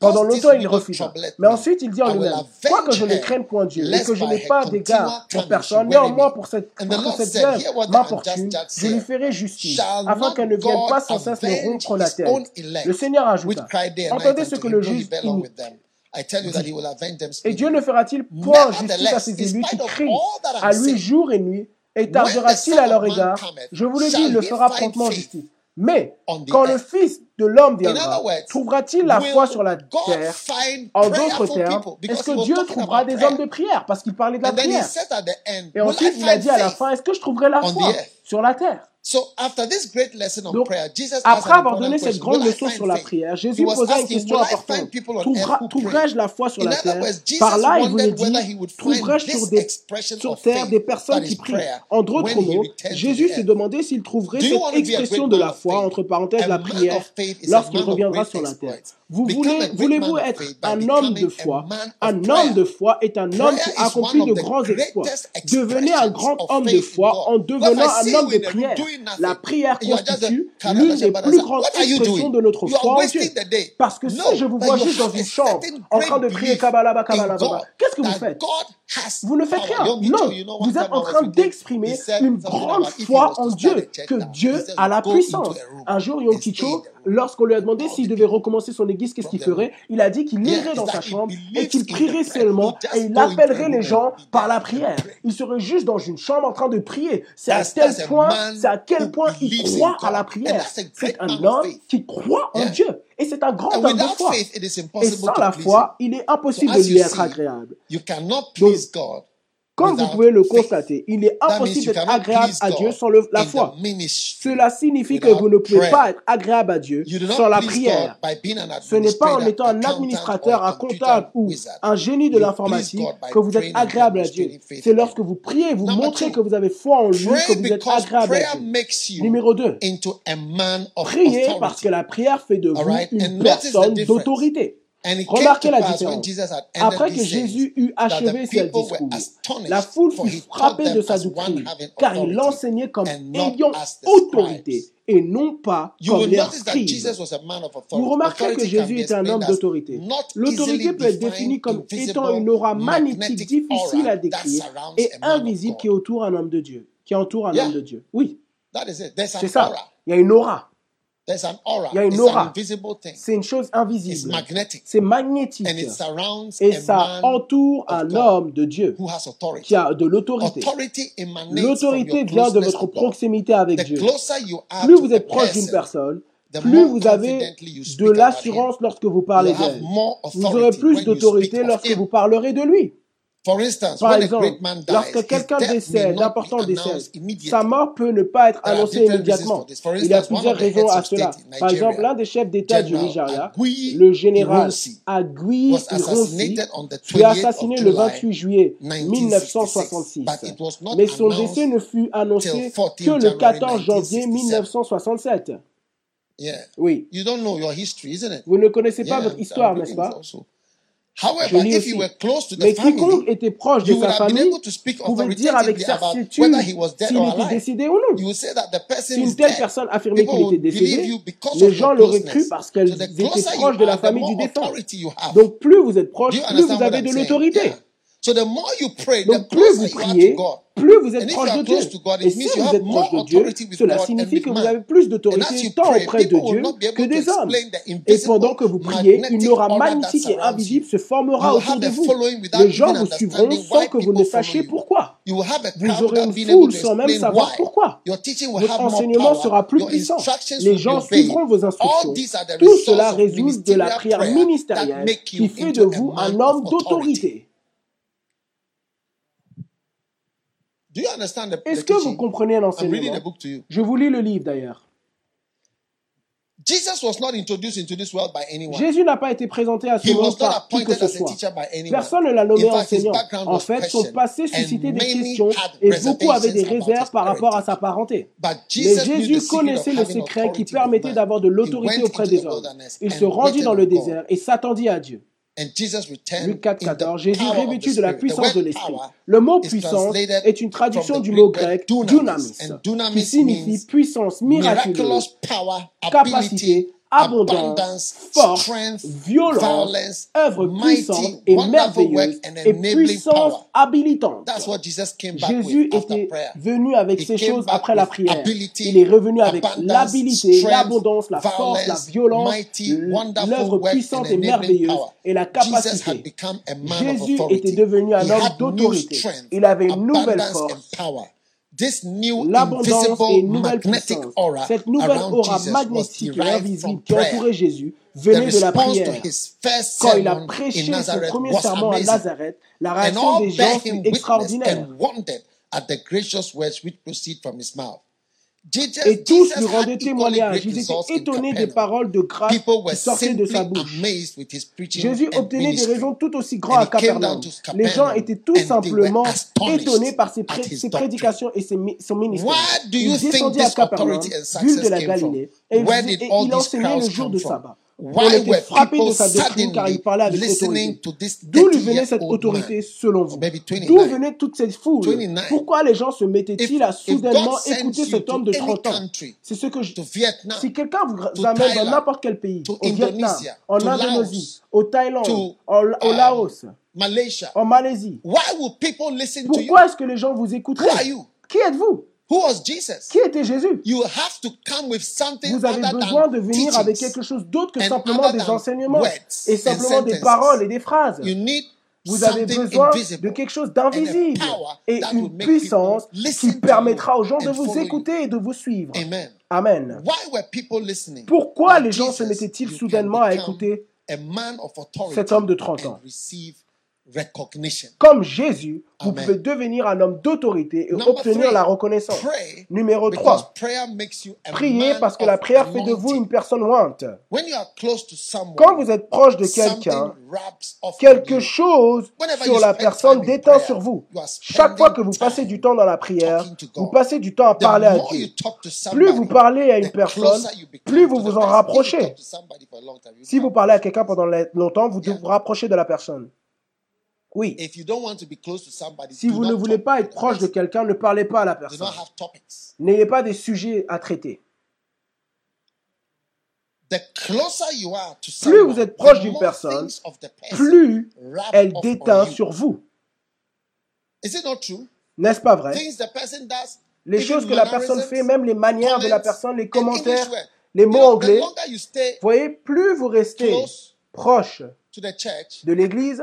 Pendant longtemps, il refusa. Mais ensuite, il dit en lui-même Quoique je ne craigne point Dieu et que je n'ai pas d'égard pour personne, néanmoins pour cette, pour cette veuve m'importune, je lui ferai justice, afin qu'elle ne vienne pas sans cesse me rompre la tête. Le Seigneur ajouta Entendez ce que le juge inique. Et Dieu ne fera-t-il point justice à ses élus qui crient à lui jour et nuit et tardera-t-il à leur égard Je vous le dis, il le fera promptement en. Mais quand le Fils de l'homme viendra, trouvera-t-il la foi sur la terre? En d'autres termes, est-ce que Dieu trouvera des hommes de prière Parce qu'il parlait de la prière? Et ensuite, il a dit à la fin, est-ce que je trouverai la foi sur la terre? Donc, après avoir donné cette grande leçon sur la prière, Jésus posa une question importante. Trouverai-je la foi sur la terre? Par là, il voulait dire, trouverai-je sur, terre des personnes qui prient? En d'autres mots, Jésus s'est demandé s'il trouverait cette expression de la foi, entre parenthèses, la prière, lorsqu'il reviendra sur la terre. Vous voulez, voulez-vous être un homme de foi? Un homme de foi est un homme qui accomplit de grands exploits. Devenez un grand homme de foi en devenant un homme de prière. La prière constitue l'une des plus grandes expressions de notre foi. Parce que si je vous vois juste dans une chambre en train de prier Kabbalah, Kabbalah, qu'est-ce que vous faites? Vous ne faites rien. Non, vous êtes en train d'exprimer une grande foi en Dieu, que Dieu a la puissance. Un jour, Yom Kicho, lorsqu'on lui a demandé s'il devait recommencer son église, qu'est-ce qu'il ferait Il a dit qu'il irait dans sa chambre et qu'il prierait seulement et il appellerait les gens par la prière. Il serait juste dans une chambre en train de prier. C'est à tel point, c'est à quel point il croit à la prière. C'est un homme qui croit en Dieu. Et c'est un grand homme de foi. Et sans la foi, il est impossible de lui être agréable. Donc, comme vous pouvez le constater, il est impossible d'être agréable à Dieu sans la foi. Cela signifie que vous ne pouvez pas être agréable à Dieu sans la prière. Ce n'est pas en étant un administrateur, un comptable ou un génie de l'informatique que vous êtes agréable à Dieu. C'est lorsque vous priez, vous montrez que vous avez foi en lui que vous êtes agréable à Dieu. Numéro 2. Priez parce que la prière fait de vous une personne d'autorité. Remarquez la différence. Après que Jésus eut achevé ses discours, la foule fut frappée de sa doctrine, car il enseignait comme ayant autorité et non pas comme les scribes. Vous remarquerez que Jésus est un homme d'autorité. L'autorité peut être définie comme étant une aura magnétique difficile à décrire et invisible qui entoure un homme de Dieu, qui entoure un homme de Dieu. Oui, c'est ça. Il y a une aura it's aura. an invisible thing. C'est une chose It's invisible. magnetic. C'est magnétique. And it surrounds Et a ça entoure un homme de Dieu who has authority. qui a de l'autorité. L'autorité your vient de votre proximité avec Dieu. closer you are Plus vous a êtes proche d'une person, personne, plus vous avez de l'assurance lorsque vous parlez d'elle. Vous aurez plus when you speak d'autorité lorsque vous parlerez de lui. For instance, Par when a exemple, great man dies, lorsque quelqu'un décède, announced immediately. sa mort peut ne pas être There are annoncée immédiatement. for Il y a plusieurs of the raisons à cela. Par exemple, l'un des chefs d'État du Nigeria, Agui le général Agui was Ironsi, assassinated on the fut 28th assassiné le July 28 juillet 1966. 1966. But it was not Mais son announced décès ne fut annoncé till 14 que le January 14 janvier 1967. 1967. Yeah. Oui. You don't know your history, isn't it? Vous ne connaissez pas votre histoire, n'est-ce pas? However, if you were close to the Mais quiconque family, était proche de you would sa have been famille able to speak pouvait dire avec certitude whether he was dead s'il or était décédé ou non. You would say that the person Si une telle personne affirmait qu'il était décédé, you because les of gens l'auraient cru parce closer you proches de la famille du défunt. Donc plus vous êtes proche, plus vous avez de l'autorité. Yeah. So the more you pray, the Donc plus closer vous you are priez, to God. Plus vous êtes proche de Dieu. Et si vous êtes proche de Dieu, cela signifie que vous avez plus d'autorité tant auprès de Dieu que des hommes. Et pendant que vous priez, une aura magnétique et invisible se formera autour de vous. Les gens vous suivront sans que vous ne sachiez pourquoi. Vous aurez une foule sans même savoir pourquoi. Votre enseignement sera plus puissant. Les gens suivront vos instructions. Tout cela résulte de la prière ministérielle qui fait de vous un homme d'autorité. Do you understand the, the Est-ce que vous comprenez l'enseignement. Je vous lis le livre d'ailleurs. Jesus was not introduced into this world by anyone. Jésus n'a pas été présenté à ce not par qui que ce soit. Personne ne l'a nommé enseignant. En fait, son passé suscitait des questions et beaucoup avaient des réserves par rapport à sa parenté. Mais Jésus connaissait le secret qui permettait d'avoir de l'autorité auprès des hommes. Il se rendit dans le désert et s'attendit à Dieu. And Jesus returned Luc 4, in the 14. Jésus revêtu de la puissance de l'Esprit. Le mot is puissance est une traduction du mot grec dunamis, qui signifie puissance miraculeuse, capacité, abondance, abundance, force, strength, violence, violence, œuvre puissante et merveilleuse and et puissance power. habilitante. That's what Jesus came back Jésus with after était venu avec ces choses après la prière. ability, Il est revenu avec l'habilité, l'abondance, la force, la violence, l'œuvre puissante et merveilleuse power. et la capacité. Jésus était devenu un homme d'autorité. Il avait une nouvelle force. This new invisible magnetic aura Cette nouvelle aura magnétique et invisible qui entourait Jésus venait de la prière. his first Quand il a prêché son premier serment à. Nazareth, la réaction des gens fut extraordinaire. and wondered at the gracious words which proceed from his mouth. Et tous lui rendaient témoignage. Ils étaient étonnés des paroles de grâce qui sortaient de sa bouche. Jésus obtenait des raisons tout aussi grandes And à Capernaum. Les gens étaient tout simplement étonnés par ses, prédications et ses son ministère. Il descendit à Capernaum, ville de la? Galilée, et, il et enseignait le jour de from? Sabbat. On Why était frappé de sa doctrine car il parlait avec autorité? D'où lui venait cette 30-year-old autorité selon vous? D'où 29. venait toute cette foule 29. Pourquoi les gens se mettaient-ils à soudainement écouter cet homme de any 30 ans? C'est ce que je... Si quelqu'un vous amène dans n'importe quel pays, au Vietnam, en Indonésie, au Thaïlande, au um, Laos, en Malaisie, why will people listen to you? pourquoi est-ce que les gens vous écouteraient? Qui êtes-vous? Who was Jesus? Qui était Jésus? You have to come with something Vous avez other besoin de venir avec quelque chose d'autre que simplement des enseignements et simplement des paroles et des phrases. You need Vous avez something besoin invisible de quelque chose d'invisible power et that will une puissance qui permettra aux gens de and vous écouter et de vous suivre. Amen. Amen. Why were people listening? Pourquoi les gens se mettaient-ils soudainement à écouter a man of authority cet homme de 30 ans? Recognition. Comme Jésus, vous Amen. pouvez devenir un homme d'autorité et Number obtenir three, la reconnaissance. Pray Numéro because 3. prayer makes you a Priez parce que la prière fait de vous une personne ointe. When you are close to someone, Quand vous êtes proche de quelqu'un, quelque chose Whenever sur la personne déteint prayer, sur vous. Chaque fois que vous passez du temps dans la prière, vous passez du temps à parler à Dieu. Plus vous parlez à une personne, plus vous vous en person. If you rapprochez. Si vous parlez à quelqu'un pendant longtemps, vous vous rapprochez de la personne. Oui. If you don't want to be close to somebody, Si do vous not ne voulez talk pas to être the proche de person. quelqu'un, ne parlez pas à la Do personne. not have topics. N'ayez pas des sujets à traiter. The closer you are to Plus someone, vous êtes proche the d'une more personne, things of the person plus elle déteint you. sur vous. Is it not true? N'est-ce pas vrai? Things the person does, Les even choses que la personne mannerisms, fait, même les manières de la comments, personne, les and commentaires, English word. les You mots know, the anglais, longer you stay vous voyez, plus vous restez close proche de l'église,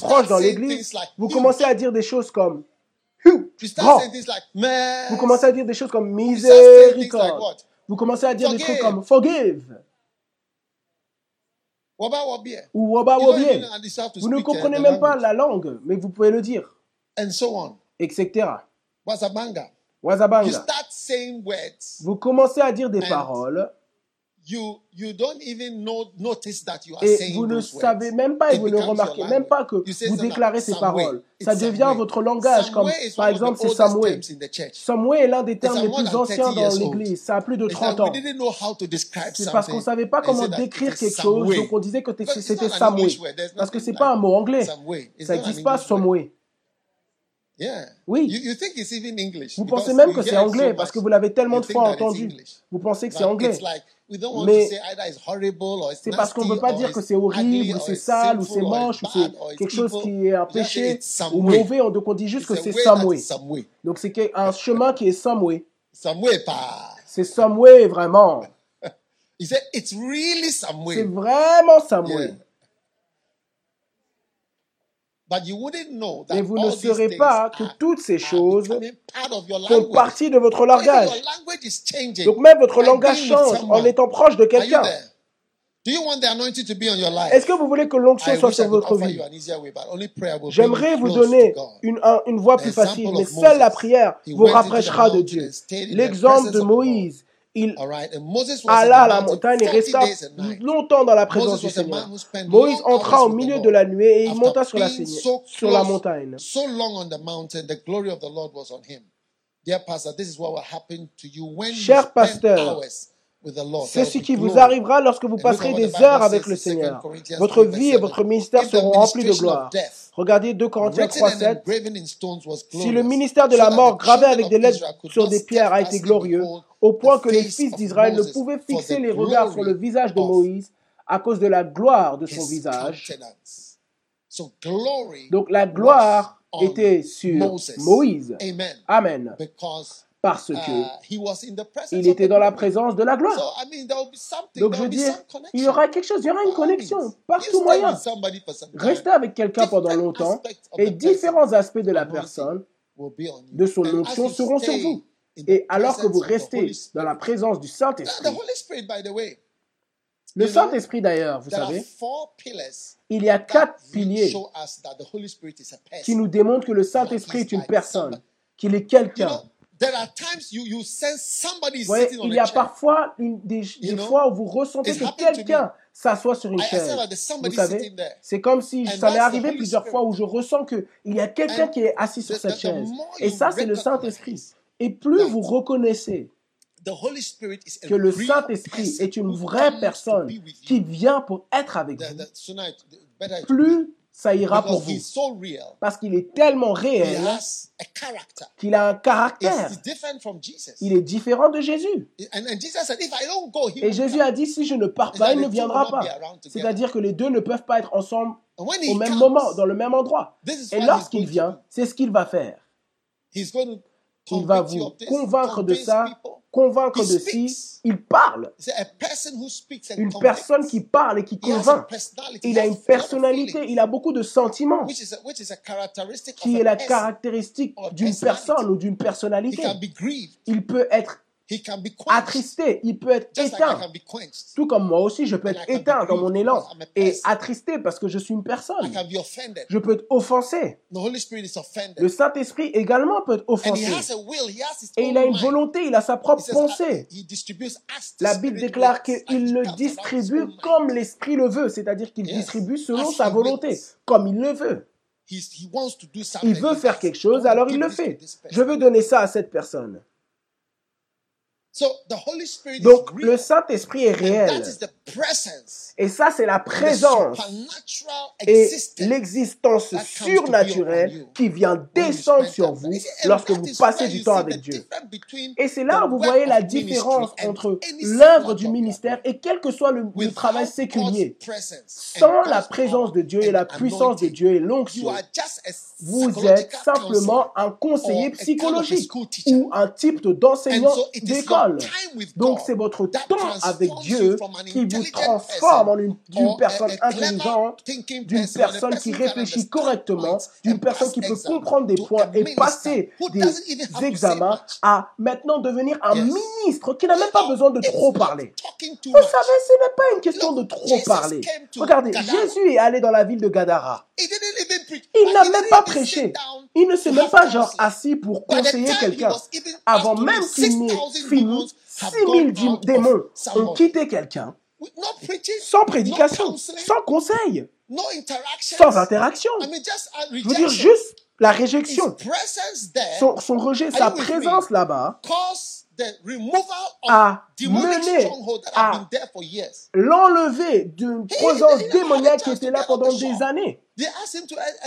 proche dans l'église, vous commencez à dire des choses comme grand. Vous commencez à dire des choses comme miséricorde. Vous commencez à dire des trucs comme forgive. Waba ou don't wobie. Vous ne uh, comprenez même pas la langue, mais vous pouvez le dire, etc. Wazabanga. Vous commencez à dire des paroles et vous ne savez même pas et vous ne remarquez même pas que vous déclarez ces paroles. Ça devient votre langage, comme par exemple c'est Samway. Samway est l'un des termes les plus anciens dans l'Église. Ça a plus de 30 ans. C'est parce qu'on ne savait pas comment décrire quelque chose, donc on disait que c'était Samway. Parce que c'est pas un mot anglais. Ça n'existe pas Samway. Oui. Vous pensez même que c'est anglais parce que vous l'avez tellement de fois entendu. Vous pensez que c'est anglais. Mais c'est parce qu'on ne veut pas dire que c'est horrible, ou c'est sale, ou c'est moche, ou c'est quelque chose qui est un péché ou mauvais. Donc on dit juste que c'est Samway. Donc c'est un chemin qui est Samway. C'est Samway, vraiment. C'est vraiment Samway. Mais vous ne saurez pas que toutes ces choses font partie de votre langage. Donc même votre langage change en étant proche de quelqu'un. Est-ce que vous voulez que l'onction soit sur votre vie? J'aimerais vous donner une, une voie plus facile, mais seule la prière vous rapprochera de Dieu. L'exemple de Moïse, il alla à la montagne et resta longtemps dans la présence du Seigneur. Moïse entra au milieu de la nuée et il monta sur la, sur la montagne. Cher pasteur, c'est ce qui vous arrivera lorsque vous passerez des heures avec le Seigneur. Votre vie et votre ministère seront remplis de gloire. Regardez 2 Corinthiens 3.7. Si le ministère de la mort gravé avec des lettres sur des pierres a été glorieux, au point que les fils d'Israël ne pouvaient fixer les regards sur le visage de Moïse à cause de la gloire de son visage. Donc la gloire était sur Moïse. Amen parce que il était dans la présence de la gloire. Donc je veux dire, il y aura quelque chose, il y aura une connexion par tout moyen. Rester avec quelqu'un pendant longtemps et différents aspects de la personne, de son onction seront sur vous. Et alors que vous restez dans la présence du Saint-Esprit, le Saint-Esprit d'ailleurs, vous savez, il y a quatre piliers qui nous démontrent que le Saint-Esprit est une personne, qu'il est quelqu'un, Ouais, il y a parfois des, fois où vous ressentez que quelqu'un s'assoit sur une chaise. Vous savez, c'est comme si ça m'est arrivé plusieurs fois où je ressens qu'il y a quelqu'un qui est assis sur cette chaise. Et ça, c'est le Saint-Esprit. Et plus vous reconnaissez que le Saint-Esprit est une vraie personne qui vient pour être avec vous, plus ça ira pour vous. Parce qu'il est tellement réel qu'il a un caractère. Il est différent de Jésus. Et Jésus a dit, si je ne pars pas, il ne viendra pas. C'est-à-dire que les deux ne peuvent pas être ensemble au même moment, dans le même endroit. Et lorsqu'il vient, c'est ce qu'il va faire. Il va vous convaincre de ça, convaincre de ci. Il parle. Une personne qui parle et qui convainc. Il a une personnalité, il a beaucoup de sentiments, qui est la caractéristique d'une personne ou d'une personnalité. Il peut être attristé, il peut être éteint. Tout comme moi aussi, je peux être éteint dans mon élan et attristé parce que je suis une personne. Je peux être offensé. Le Saint-Esprit également peut être offensé. Et il a une volonté, il a sa propre pensée. La Bible déclare qu'il le distribue comme l'Esprit le veut, c'est-à-dire qu'il distribue selon sa volonté, comme il le veut. Il veut faire quelque chose, alors il le fait. Je veux donner ça à cette personne. Donc le Saint-Esprit est réel. Et ça, c'est la présence et l'existence surnaturelle qui vient descendre sur vous lorsque vous passez du temps avec Dieu. Et c'est là où vous voyez la différence entre l'œuvre du ministère et quel que soit le, travail séculier. Sans la présence de Dieu et la puissance de Dieu et l'onction, vous êtes simplement un conseiller psychologique ou un type d'enseignant d'école. Donc c'est votre temps avec Dieu qui vous transforme en une personne intelligente, d'une personne qui réfléchit correctement, d'une personne qui peut comprendre des points et passer des examens à maintenant devenir un ministre qui n'a même pas besoin de trop parler. Vous savez, ce n'est pas une question de trop parler. Regardez, Jésus est allé dans la ville de Gadara. Il n'a même pas prêché. Il ne s'est même pas genre assis pour conseiller quelqu'un. Avant même qu'il n'ait 6,000 fini, demons, have 6000 gone out démons ont quitté quelqu'un sans prédication, sans conseil, sans interaction. Je veux dire juste la réjection. Son, son rejet, sa présence là-bas à have been there for years. l'enlever d'une présence démoniaque qui était là pendant des années. Uh, uh,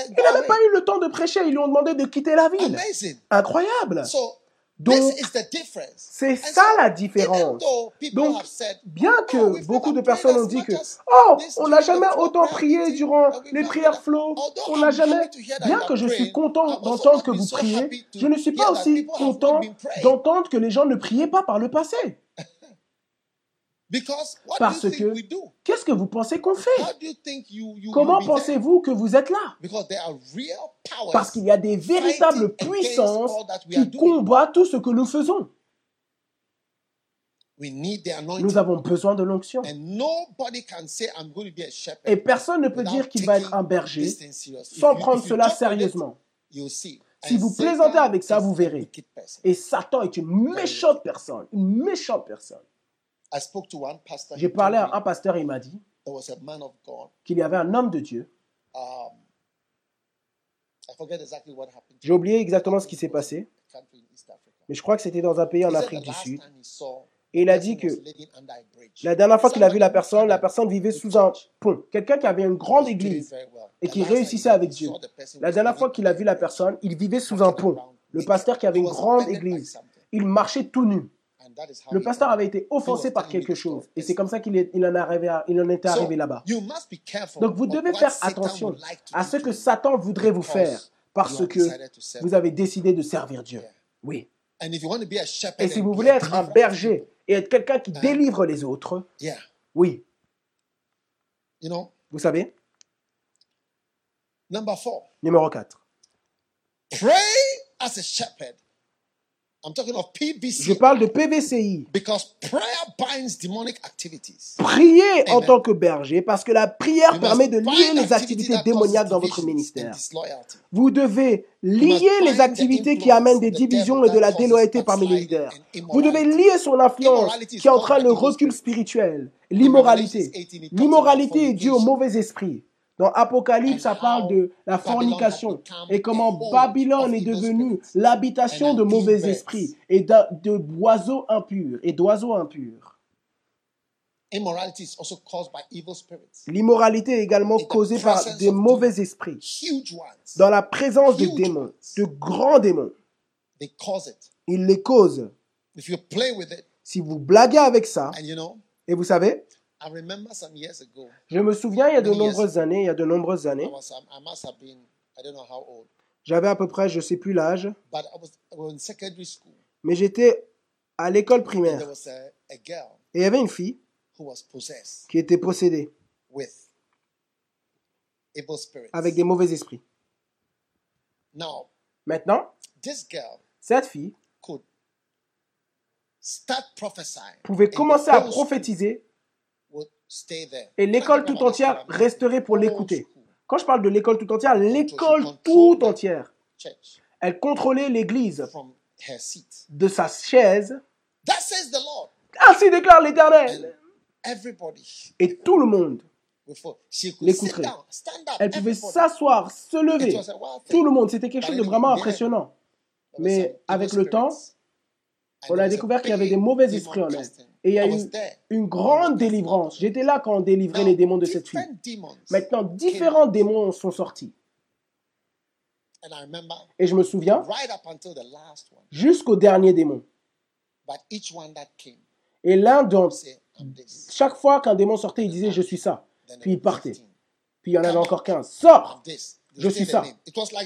Il go n'a même away. pas eu le temps de prêcher, ils lui ont demandé de quitter la ville. Incroyable. Donc, c'est ça la différence. Donc, Bien "Oh, que beaucoup de personnes ont dit que Oh, on n'a jamais autant prié durant les prières done-" flow, on n'a jamais. Bien que je suis content d'entendre que vous priez, je ne suis pas aussi content d'entendre que les gens ne priaient pas par le passé. Parce que-? Qu'est-ce que vous pensez qu'on fait? Comment pensez-vous que vous êtes là? Because there are real powers Parce qu'il y a des véritables puissances qui combattent tout ce que nous faisons. We need the anointing. Nous avons besoin de l'onction. And nobody can say, I'm going to be a shepherd. Et personne ne peut dire qu'il va être un berger sans prendre if you cela sérieusement. Si vous plaisantez avec ça, vous verrez. Et Satan est une méchante personne. Une méchante personne. J'ai parlé à un pasteur et il m'a dit There was a man of God. qu'il y avait un homme de Dieu. Um, I forget exactly what happened. J'ai oublié exactement ce qui s'est passé, A country in East Africa. mais je crois que c'était dans un pays en Afrique du Sud. Et il a the dit person que la dernière fois qu'il a vu la personne, la personne vivait sous un pont. Quelqu'un qui avait une grande église. et qui réussissait he avec saw Dieu. the person La was dernière fois qu'il a vu a la personne, il vivait sous un pont. Le pasteur qui avait une grande église, il marchait tout nu. Le pasteur avait été offensé par quelque chose. Et c'est comme ça qu'il il en, est arrivé à- il en était arrivé là-bas. Donc vous devez faire attention à ce que Satan voudrait vous faire parce que vous avez décidé de servir Dieu. Oui. And if you want to be a shepherd Et si vous voulez être un berger et être quelqu'un qui Hein? délivre les autres, oui. You know, Vous savez? Number four, Numéro 4. pray as a shepherd. I'm talking of PBC. Je parle de PVCI. Because prayer binds demonic activities. Priez en tant que berger parce que la prière You permet de lier les activités démoniaques dans votre ministère. Vous devez lier les activités qui amènent des divisions et de la déloyauté parmi les leaders. Vous devez lier son influence qui entraîne le recul spirit. spirituel, l'immoralité. Revelation 18, it talks L'immoralité est due au mauvais esprit. Dans Apocalypse, ça parle de la fornication et comment Babylone of est devenue l'habitation de mauvais esprits et d'oiseaux impurs et d'oiseaux impurs. Immorality is also caused by evil spirits. L'immoralité est également causée par des mauvais esprits. Dans la présence de démons, de grands démons. They cause it. Il les cause. If you play with it, Si vous blaguez avec ça, and you know, et vous savez, Je me souviens, il y a de nombreuses années, il y a de nombreuses années, um, j'avais à peu près, je sais plus l'âge, mais j'étais à l'école primaire. Et il y avait une fille qui était possédée. avec des mauvais esprits. Maintenant, cette fille pouvait commencer à prophétiser. Et l'école tout entière resterait pour l'écouter. Quand je parle de l'école tout entière, l'école tout entière. Elle contrôlait l'église from her seat. de sa chaise. Ainsi déclare l'Éternel. Everybody Et tout le monde, L'écouterait. elle pouvait s'asseoir, se lever. Tout le monde, c'était quelque chose de vraiment impressionnant. Mais avec le temps, on a découvert qu'il y avait des mauvais esprits en elle. Et il y a eu une grande délivrance. J'étais là quand on délivrait les démons de cette fille. Maintenant, différents démons sont sortis. Et je me souviens, jusqu'au dernier démon. Et l'un d'entre chaque fois qu'un démon sortait, il disait Je suis ça. Puis il partait. 15. Puis il y en avait encore 15. Sors Je suis ça.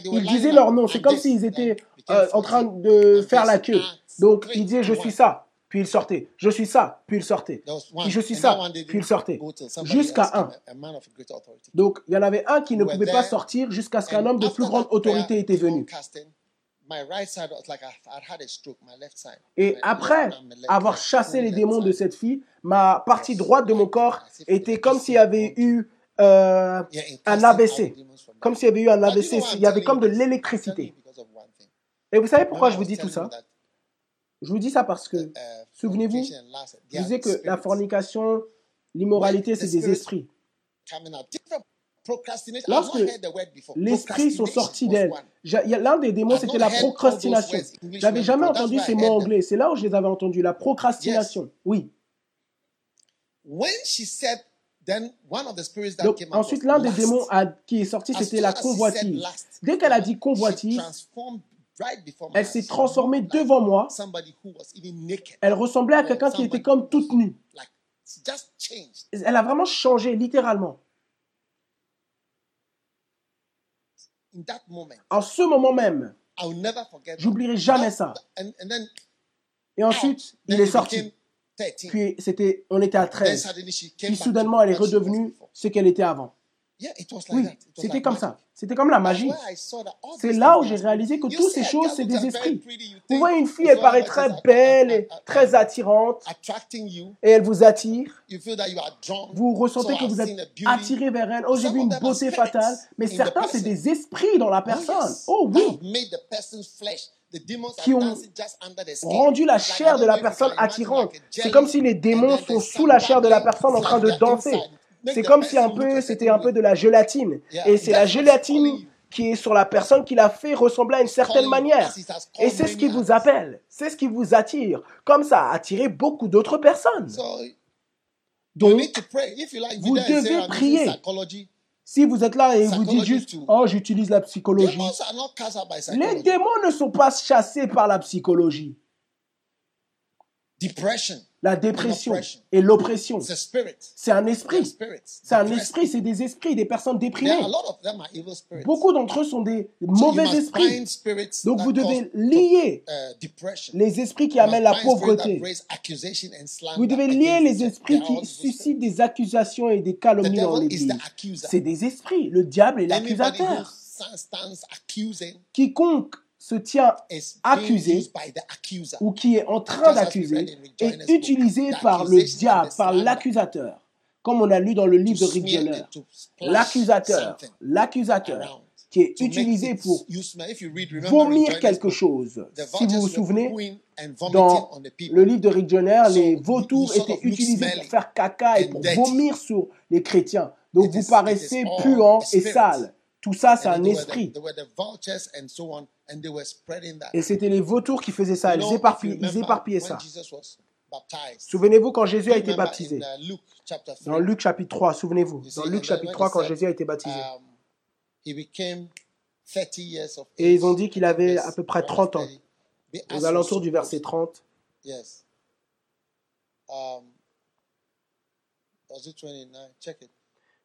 Ils disaient leur nom. C'est comme s'ils étaient euh, en train 14. de I'm faire la queue. Donc three, il disait Je suis ça. Puis il sortait. Je suis ça. Puis il sortait. There was one. Puis je suis ça. Puis il didn't sortait. go till somebody Jusqu'à un. a- a man of greater authority. Donc il y en avait un qui ne pouvait pas sortir jusqu'à ce qu'un homme de plus grande autorité était venu. Et après avoir chassé les démons de cette fille, ma partie droite de mon corps était comme s'il y avait eu euh, un casting Comme me. s'il y avait eu un AVC. Il y avait comme de l'électricité. Et vous savez pourquoi je vous dis tout ça? Je vous dis ça parce que uh, Souvenez-vous, and lust, je disais que la fornication, l'immoralité, c'est des esprits. Lorsque. L'esprit sont sortis d'elle. L'un des démons, c'était la procrastination. J'avais jamais entendu ces mots anglais. C'est là où je les avais entendus. La procrastination. Oui. When she said, then one of the spirits that Donc, came out ensuite, l'un des démons a- qui est sorti, c'était la convoitise. Dès qu'elle a dit convoitise, elle s'est transformée devant moi. Elle ressemblait à quelqu'un qui était comme toute nue. Elle a vraiment changé, littéralement. In that moment, En ce moment même, I will never forget. that. j'oublierai jamais ça. Et ensuite, il est sorti. Became 13. Puis c'était, on était à Then 13. suddenly she came Puis soudainement, elle est redevenue ce qu'elle était avant. Oui, c'était comme ça. C'était comme la magie. C'est là où j'ai réalisé que toutes ces choses, c'est des esprits. Vous voyez une fille, elle paraît très belle et att- att- très attirante attracting you. et elle vous attire. Vous ressentez que vous êtes attiré vers elle. Oh, j'ai vu une beauté fatale. Mais certains, c'est des esprits dans la Oh, personne. Oh oui. Qui ont rendu la chair de la personne attirante. C'est comme si les démons sont sous la chair de la personne en train de danser. C'est comme si un peu, c'était un peu de la gélatine. Et c'est la gélatine qui est sur la personne qui l'a fait ressembler à une certaine manière. Et c'est ce qui vous appelle. C'est ce qui vous attire. Comme ça a attiré beaucoup d'autres personnes. Donc, vous devez prier. Si vous êtes là et vous dites juste, too. oh, j'utilise la psychologie. Les démons ne sont pas chassés par la psychologie. Depression. La dépression et l'oppression, c'est un esprit. C'est un esprit, c'est des esprits, des personnes déprimées. Beaucoup d'entre eux sont des mauvais esprits. Donc that vous devez lier uh, les esprits qui amènent la pauvreté. Vous devez lier les esprits qui suscitent des accusations et des calomnies dans l'église. C'est des esprits. Le diable est l'accusateur. Quiconque se tient accusé ou qui est en train d'accuser est utilisé par le diable, par l'accusateur. Comme on a lu dans le livre de Rick Joyner. L'accusateur, l'accusateur qui est utilisé pour vomir quelque chose. Si vous vous souvenez, dans le livre de Rick Joyner, les vautours étaient utilisés pour faire caca et pour vomir sur les chrétiens. Donc vous paraissez a et sales. Tout ça, c'est un esprit. Et c'était les vautours qui faisaient ça. Ils éparpillaient, ils éparpillaient when ça. Jesus was baptized, Souvenez-vous quand Jésus a été baptisé. uh, Dans 3, Luc chapitre 3, souvenez-vous. Dans Luc chapitre when 3, he quand Jésus a été baptisé. um, he became 30 years of Et ils ont dit qu'il avait à peu près 1 30 ans. 30. Be Aux alentours du verset supposed. 30. Yes. Um, was it 29? Check it.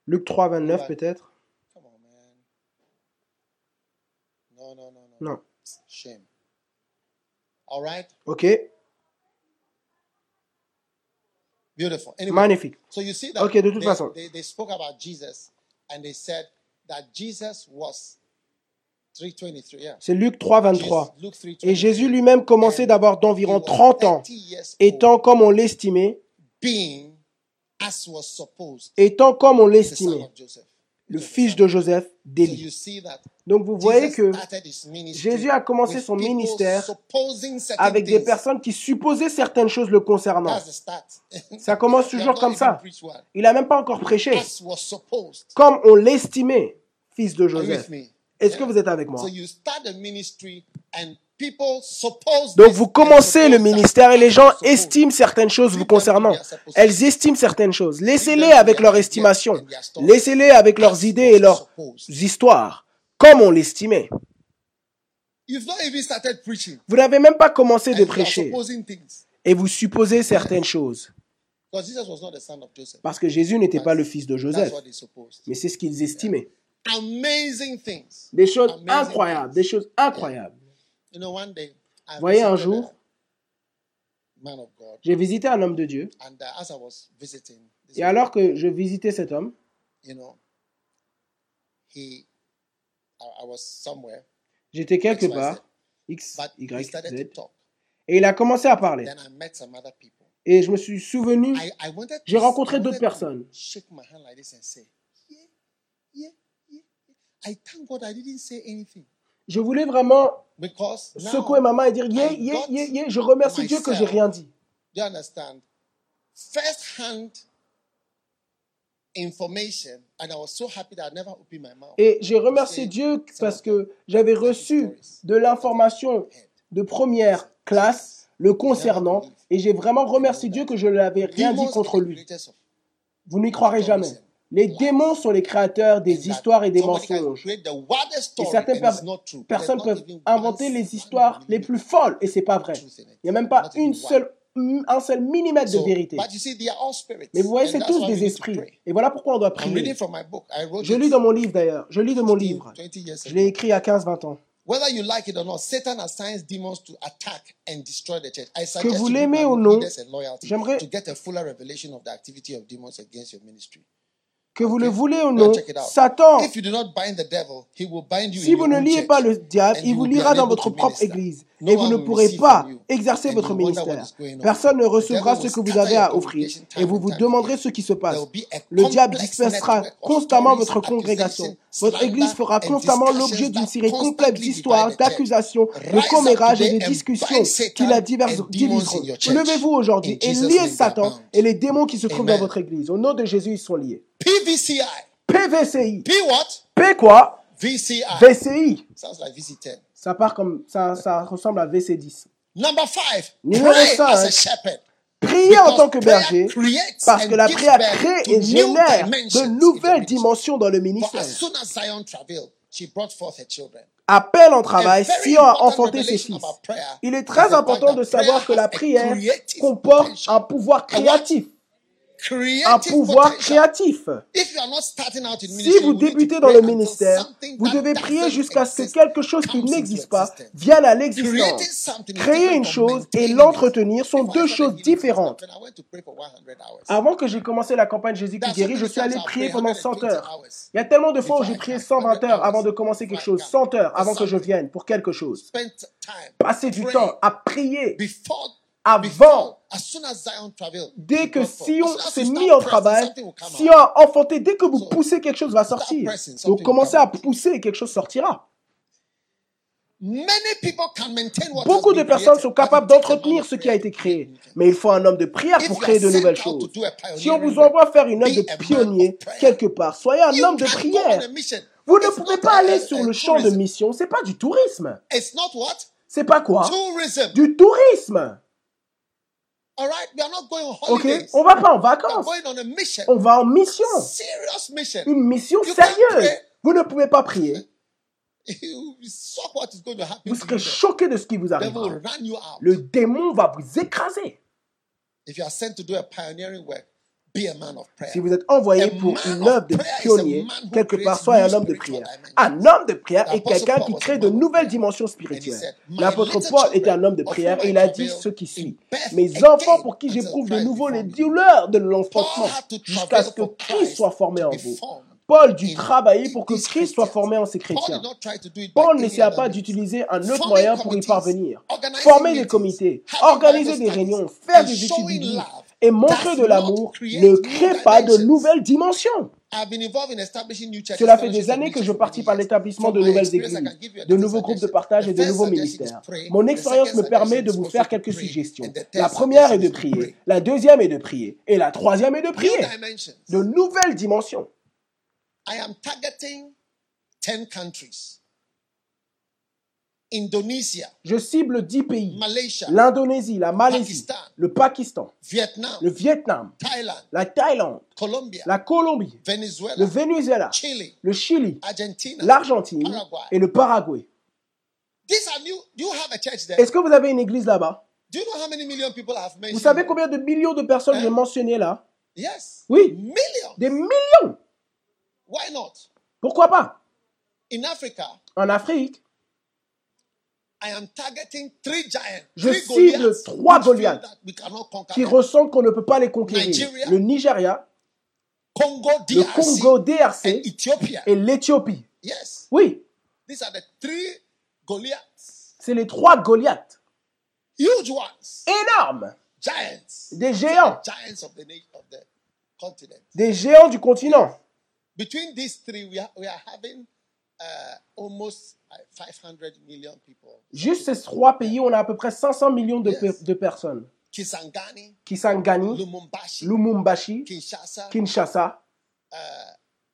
Luc 3, 29 Ouais. peut-être. Come on, man. No, no, no, no. Non. Shame. All right? Ok. Beautiful. Anyway, Magnifique. so you see that Ok, de toute they, façon. they, they spoke about Jesus and they said that Jesus was 323. Yeah. C'est Luc 3, 23. Jesus- Luke 3:23. Et Jésus lui-même commençait d'avoir d'environ He was 30 ans, 30 years étant comme on l'estimait, being as was supposed étant comme on l'estimait, le fils de Joseph, d'Élie. You see that Donc vous voyez Jesus que started his ministry Jésus a commencé with son people ministère avec des things. personnes qui supposaient certaines choses le concernant. Ça commence toujours comme ça. Il n'a même pas encore prêché. Comme on l'estimait, fils de Joseph. Est-ce que vous êtes avec moi? So you start the ministry and people suppose Donc vous commencez le ministère et les gens estiment certaines choses vous concernant. Elles estiment certaines choses. Laissez-les avec leur estimation. Laissez-les avec leurs idées et leurs histoires, comme on l'estimait. Vous n'avez même pas commencé de prêcher. et vous supposez certaines choses. Parce que Jésus n'était pas le fils de Joseph, mais c'est ce qu'ils estimaient. Des choses incroyables, des choses incroyables. Voyez, un jour, J'ai visité un homme de Dieu. Uh, et alors que je visitais cet homme, J'étais quelque part, X, Y, Z. Et il a commencé à parler. Et je me suis souvenu, j'ai rencontré d'autres personnes. Je voulais vraiment secouer ma main et dire, yeah, yeah, yeah, je remercie Dieu que j'ai rien dit. Et j'ai remercié Dieu parce que j'avais reçu de l'information de première classe le concernant et j'ai vraiment remercié Dieu que je n'avais rien dit contre lui. Vous n'y croirez jamais. Les démons sont les créateurs des histoires et des mensonges. Et certaines personnes peuvent inventer les histoires les plus folles et c'est pas vrai. Il n'y a même pas une seule un seul millimètre de vérité. Mais vous voyez, c'est tous des esprits. Et voilà pourquoi on doit prier. Je lis dans mon livre d'ailleurs. Je lis de mon livre. Je l'ai écrit à 15-20 ans. Que vous l'aimez ou non, j'aimerais que vous le voulez ou non, Satan, si vous ne liez pas le diable, il vous lira dans votre propre église et vous ne pourrez pas exercer votre ministère. Personne ne recevra ce que vous avez à offrir et vous vous demanderez ce qui se passe. Le diable dispersera constamment votre congrégation. Votre église fera constamment l'objet d'une série complète d'histoires, d'accusations, de commérages et de discussions qui la diviseront. Levez-vous aujourd'hui et liez Satan et les démons qui se trouvent dans votre église. Au nom de Jésus, ils sont liés. PVCI. PVCI. P what? P quoi? VCI. VCI. Sounds like VC10. Ça part comme ça, ça ressemble à VC10. Number five. Numéro 5. Priez en tant que berger parce que la prière crée et génère de nouvelles dimensions dans le ministère. À peine en travail, Sion a enfanté ses fils. Il est très important de savoir que la prière comporte un pouvoir créatif un pouvoir créatif. Si vous débutez dans le ministère, vous devez prier jusqu'à ce que quelque chose qui n'existe pas vienne à l'existence. Créer une chose et l'entretenir sont deux choses différentes. Avant que j'ai commencé la campagne Jésus qui guérit, je suis allé prier pendant 100 heures. Il y a tellement de fois où j'ai prié 120 heures avant de commencer quelque chose, 100 heures avant que je vienne pour quelque chose. Passer du temps à prier avant. Dès que Sion s'est mis au travail, Sion a enfanté, dès que vous poussez, quelque chose va sortir. Donc commencez à pousser, et quelque chose sortira. Beaucoup de personnes sont capables d'entretenir ce qui a été créé, mais il faut un homme de prière pour créer de nouvelles choses. Si on vous envoie faire une œuvre de pionnier quelque part, soyez un homme de prière. Vous ne pouvez pas aller sur le champ de mission, c'est pas du tourisme. C'est pas quoi? Du tourisme. All right, we not going on holidays. Va pas en vacances. On, a mission. va en mission. Une mission sérieuse. Vous ne pouvez pas prier. vous serez choqué de ce qui vous arrive. Le démon va vous écraser. If you are sent to do a pioneering work, si vous êtes envoyé pour une œuvre de pionnier, quelque part, soyez un homme de prière. Un homme de prière est quelqu'un qui crée de nouvelles dimensions spirituelles. L'apôtre Paul était un homme de prière et il a dit ce qui suit. Mes enfants pour qui j'éprouve de nouveau les douleurs de l'enfantement jusqu'à ce que Christ soit formé en vous. Paul dut travailler pour que Christ soit formé en ses chrétiens. Paul n'essaya pas d'utiliser un autre moyen pour y parvenir. Former des comités, organiser des réunions, faire des études et montrer de l'amour ne crée pas de nouvelles dimensions. Cela fait des années que je participe à l'établissement de nouvelles églises, de nouveaux groupes de partage et de nouveaux ministères. Mon expérience me permet de vous faire quelques suggestions. La première est de prier, la deuxième est de prier, et la troisième est de prier. De nouvelles dimensions. Indonesia, je cible 10 pays. L'Indonésie, la Malaisie, le Pakistan, le Vietnam, la Thaïlande, la Colombie, le Venezuela, le Chili, l'Argentine et le Paraguay. Est-ce que vous avez une église là-bas? Vous savez combien de millions de personnes j'ai mentionné là? Oui, des millions. Pourquoi pas? En Afrique, je cible trois Goliaths qui ressentent qu'on ne peut pas les conquérir. Le Nigeria, le Congo DRC et l'Éthiopie. Oui. C'est les trois Goliaths. Énormes. Des géants. Des géants du continent. Juste ces trois pays, on a à peu près 500 millions de, pe- de personnes. Kisangani, Kisangani, Lumumbashi, Lumumbashi, Kinshasa, Kinshasa,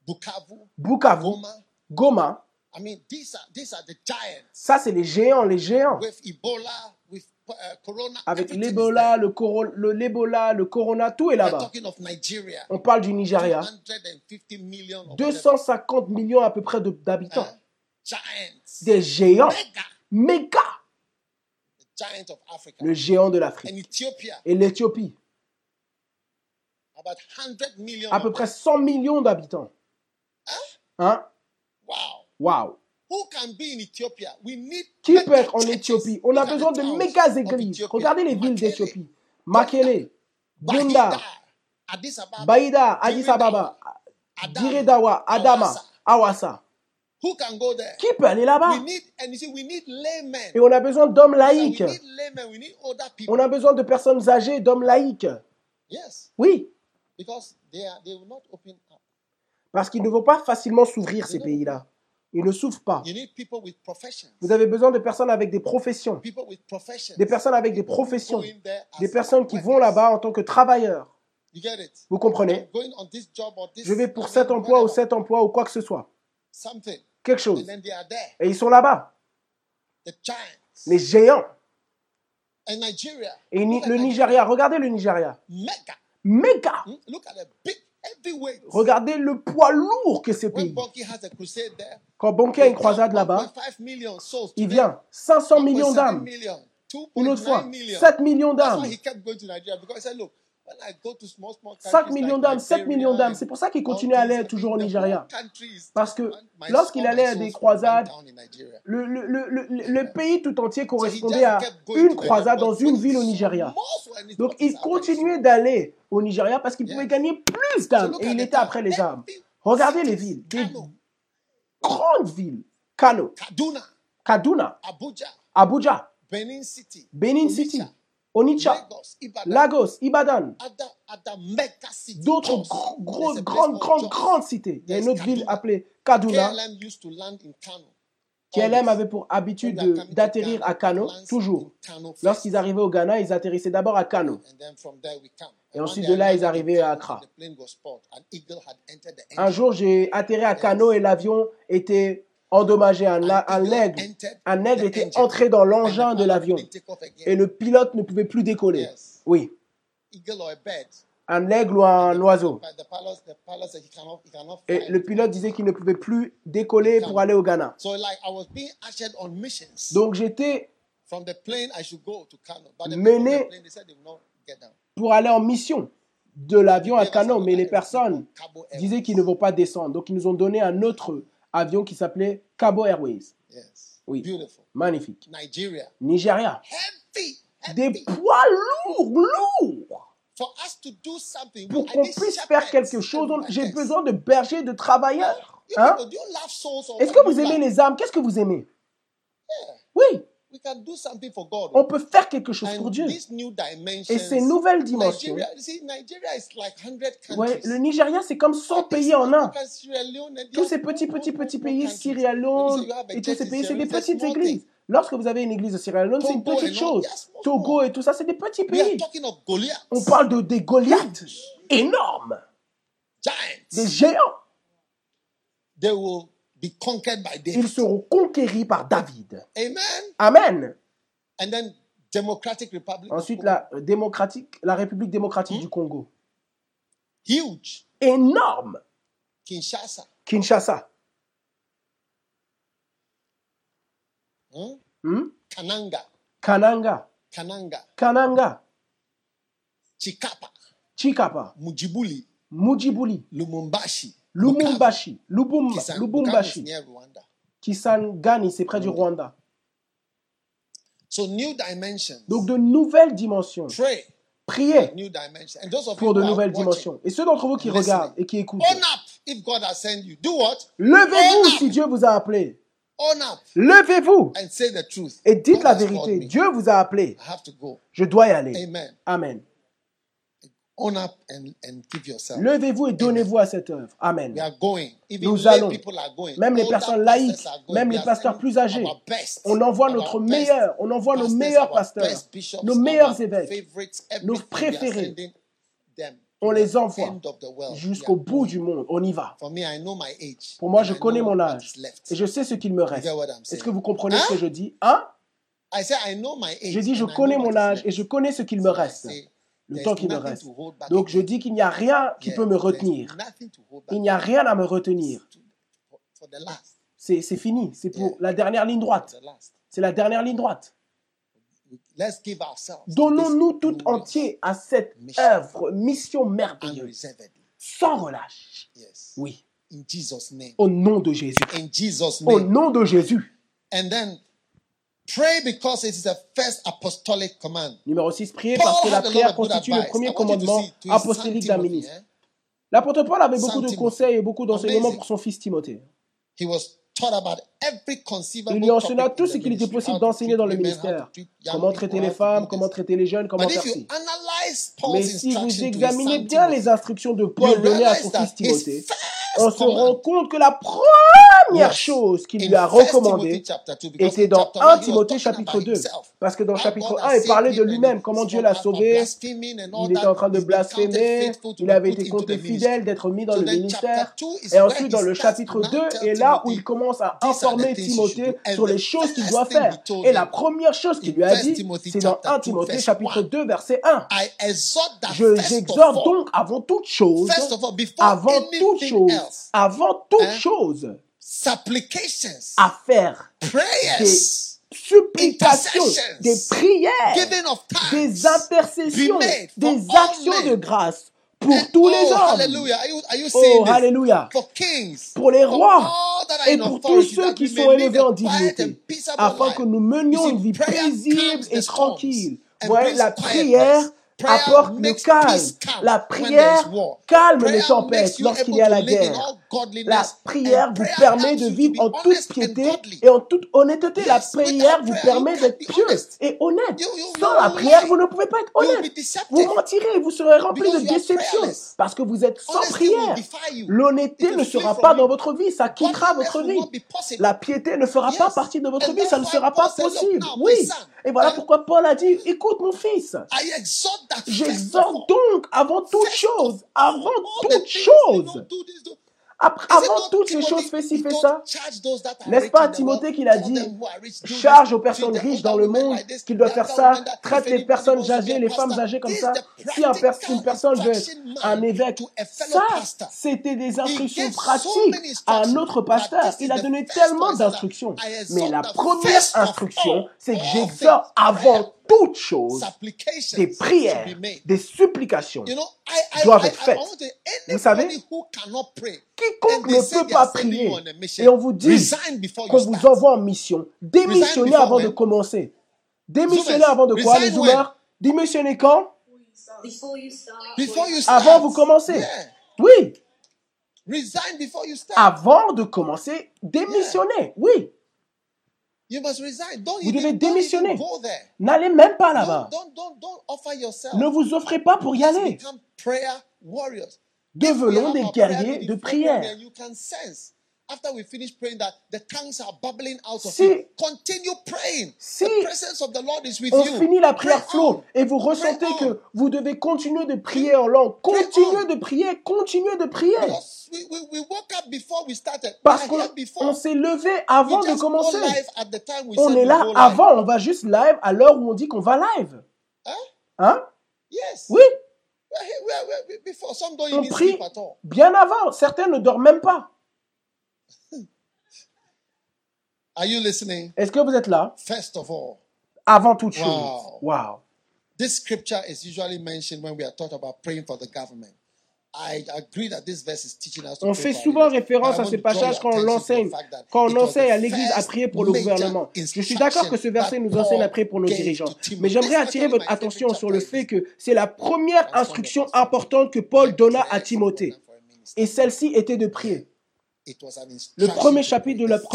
Bukavu, Bukavu, Goma. Goma. I mean, these are these are the giants. Ça, c'est les géants, les géants. With Ebola, uh, Avec everything is l'Ebola, le, l'Ebola, le Corona, tout est là-bas. On parle du Nigeria. 250 million or whatever. 250 millions à peu près de- d'habitants. Uh. Des géants. Méga. Le géant de l'Afrique. Et l'Éthiopie. about 100 million. À peu près 100 millions d'habitants. Hein? Wow. Qui peut être en. Éthiopie? On a besoin de méga églises. Regardez les villes d'Éthiopie. Makele, Bunda, Baïda, Addis Ababa, Diredawa, Adama, there? Qui peut aller là-bas? Et on a besoin d'hommes laïcs. On a besoin de personnes âgées, d'hommes laïcs. Oui, parce qu'ils ne vont pas facilement s'ouvrir, ces pays-là. Ils ne s'ouvrent pas. Vous avez besoin de personnes avec des professions. Des personnes avec des professions. Des personnes qui vont là-bas en tant que travailleurs. Vous comprenez? Je vais pour cet emploi ou cet emploi ou quoi que ce soit. Quelque chose. Et ils sont là-bas. Les géants. Et le Nigeria. Regardez le Nigeria. Mega. Méga. Regardez le poids lourd que ces pays. Quand Banquet a une croisade là-bas, 1.5 million souls. il vient 500 millions 1.7 d'âmes. Une autre fois, 2.9 million. 7 millions d'âmes. Why he kept going to Nigeria because he said, look, when I go to small, small countries 5 millions d'âmes, 7 Nigeria millions d'âmes. C'est pour ça qu'il continue à aller toujours au Nigeria. Parce que lorsqu'il allait à des croisades. Le, le, le, le, le pays tout entier correspondait à une croisade dans une ville au Nigeria. Donc il continuait d'aller au Nigeria parce qu'il pouvait gagner plus d'âmes et il était après les âmes. Regardez les villes, des grandes villes. Kano, Kaduna, Kaduna, Abuja, Abuja, Benin City, Benin City, Onitsha, Lagos, Ibadan, d'autres grandes, grandes, grandes cités. Il y a une autre ville appelée Kaduna. KLM avait pour habitude d'atterrir à Kano, toujours. Lorsqu'ils arrivaient au Ghana, ils atterrissaient d'abord à Kano. Et ensuite de là, ils arrivaient à Accra. Un jour, j'ai atterri à Kano et l'avion était endommagé. Un, un aigle, un aigle était entré dans l'engin de l'avion. Et le pilote ne pouvait plus décoller. Oui, un aigle ou un oiseau. Et le pilote disait qu'il ne pouvait plus décoller pour aller au Ghana. So like I was being ushered on missions. Donc j'étais From the plane, I should go to Kano. But the Mené- pour aller en mission de l'avion à Kano, mais les another personnes disaient qu'ils ne vont pas descendre. Donc ils nous ont donné un autre avion qui s'appelait Cabo Airways. Yes. Oui. Beautiful. Magnifique. Nigeria. Nigeria. Heavy. Des poids lourds, lourds. For us to do something, Pour qu'on puisse faire quelque chose, j'ai besoin de bergers, de travailleurs. Hein? Est-ce que vous aimez les âmes? Qu'est-ce que vous aimez? Yeah. Oui, We can do something for God. on peut faire quelque chose pour Dieu. Et ces nouvelles dimensions, Nigeria, you see, Nigeria is like 100 countries. ouais, le Nigeria, c'est comme 100 All these pays en un. Tous ces petits, petits, petits pays. Sierra Leone et tous ces pays, c'est des petites églises. Lorsque vous avez une église de Sierra Leone, c'est une petite chose. Togo et tout ça, c'est des petits pays. talking of Goliath, On parle de des Goliaths énormes, des géants. Be conquered by Ils seront conquéris par David. Amen. Amen. And then Democratic Republic. Ensuite, la, euh, démocratique, la République démocratique Hmm? du Congo. Huge. Énorme. Kinshasa. Kinshasa. Hmm? Hmm? Kananga. Kananga. Kananga. Kananga. Chikapa. Chikapa. Mujibuli. Mujibuli. Lumumbashi. Lumumbashi. Lubumba, Lubumbashi. Rwanda. Kisangani, c'est près du Rwanda. So new dimensions. Donc de nouvelles dimensions. Pray Priez pour de nouvelles dimensions. Et ceux d'entre vous qui regardent et qui écoutent, levez-vous si Dieu vous a appelé. Levez-vous et dites la vérité. Dieu vous a appelé. Je dois y aller. Amen. Levez-vous et donnez-vous à cette œuvre. Amen. Nous allons. Même les personnes laïques, même les pasteurs plus âgés, on envoie notre meilleur, on envoie nos meilleurs pasteurs, nos meilleurs évêques, nos préférés. On les envoie jusqu'au bout du monde. On y va. Pour moi, je connais mon âge. et je sais ce qu'il me reste. Est-ce que vous comprenez ce que je dis? Hein? J'ai dit, je connais mon âge et je connais ce qu'il me reste le temps qui me reste. Donc je dis qu'il n'y a rien qui peut me retenir. Il n'y a rien à me retenir. C'est fini, c'est pour la dernière ligne droite. C'est la dernière ligne droite. Donnons-nous tout entier à cette œuvre, mission merveilleuse, sans relâche. Oui. Au nom de Jésus. Au nom de Jésus. Numéro 6, prier parce que la prière constitue le premier commandement apostolique d'un ministre. L'apôtre Paul avait beaucoup de conseils et beaucoup d'enseignements pour son fils Timothée. Il lui enseignait tout ce qu'il était possible d'enseigner dans le ministère. Comment traiter les femmes, comment traiter les jeunes, comment faire ci. Mais si vous examinez bien les instructions de Paul données à son fils Timothée, on se rend compte que la première chose qu'il lui a recommandée était dans 1 Timothée chapitre 2. Parce que dans chapitre 1, il parlait de lui-même, comment Dieu l'a sauvé. Il était en train de blasphémer. Il avait été compté fidèle d'être mis dans le ministère. Et ensuite, dans le chapitre 2, est là où il commence à informer Timothée sur les choses qu'il doit faire. Et la première chose qu'il lui a dit, c'est dans 1 Timothée chapitre 2, verset 1. Je exhorte donc avant toute chose, avant toute chose, avant toute chose, supplications, à faire des supplications, des prières, des intercessions, des actions de grâce pour tous les hommes. Hallelujah. Oh, hallelujah. Pour les rois et pour tous ceux qui sont élevés en dignité, afin que nous menions une vie paisible et tranquille. Voilà la prière apporte le calme. La prière calme les tempêtes lorsqu'il y a la guerre. La prière vous permet de vivre en toute piété et en toute honnêteté. La prière vous permet d'être pieux et honnête. Sans la prière, vous ne pouvez pas être honnête. Vous mentirez, vous serez rempli de déception parce que vous êtes sans prière. L'honnêteté ne sera pas dans votre vie, ça quittera votre vie. La piété ne fera pas partie de votre vie, ça ne sera pas possible. Oui. Et voilà pourquoi Paul a dit, écoute mon fils. J'exhorte donc avant toute chose, avant toute chose, avant toutes les choses, fais ci, fais ça. N'est-ce pas Timothée qui l'a dit? Charge aux personnes riches dans le monde qu'ils doivent faire ça. Traite les personnes âgées, les femmes âgées comme ça. Si un une personne veut être un évêque, ça, c'était des instructions pratiques à un autre pasteur. Il a donné tellement d'instructions. Mais la première instruction, c'est que j'exhorte avant toutes choses, des prières, des supplications doivent être faites. Vous savez, quiconque ne peut pas prier, et on vous dit qu'on vous envoie en mission, démissionnez avant de commencer. Démissionnez avant de quoi, les joueurs Démissionnez quand? Avant vous commencez. Oui. Avant de commencer, démissionnez. Oui. You must resign. Don't vous devez démissionner. N'allez même pas là-bas. Ne vous offrez pas pour y aller. Devenons des guerriers de prière si. Continue on finit la prière flow et vous ressentez que vous devez continuer de prier en langue. Continuez de prier, continuez de prier. Parce qu'on s'est levé avant de commencer. on est là avant, on va juste live à l'heure où on dit qu'on va live. Hein? hein? Oui. On prie bien avant. Certains ne dorment même pas. Are you listening? Est-ce que vous êtes là? First of all, avant toute chose. Wow. This scripture is usually mentioned when we are taught about praying for the government. I agree that this verse is teaching us on fait souvent référence à ce passage quand on l'enseigne, quand on enseigne à l'Église à prier pour le gouvernement. Je suis d'accord que ce verset nous enseigne à prier pour nos dirigeants, mais j'aimerais attirer votre attention sur le fait que c'est la première instruction importante que Paul donna à Timothée, et celle-ci était de prier. Yes. That's in the book. C'est dans le livre. Read the book. Lisez le livre. Number seven. Numéro 7. Pray because the apostles Priez refused parce to que give up les prayer. apôtres refusèrent de, When they were donner, under de renoncer à from la prière administrative à cause des duties. pressions liées aux tâches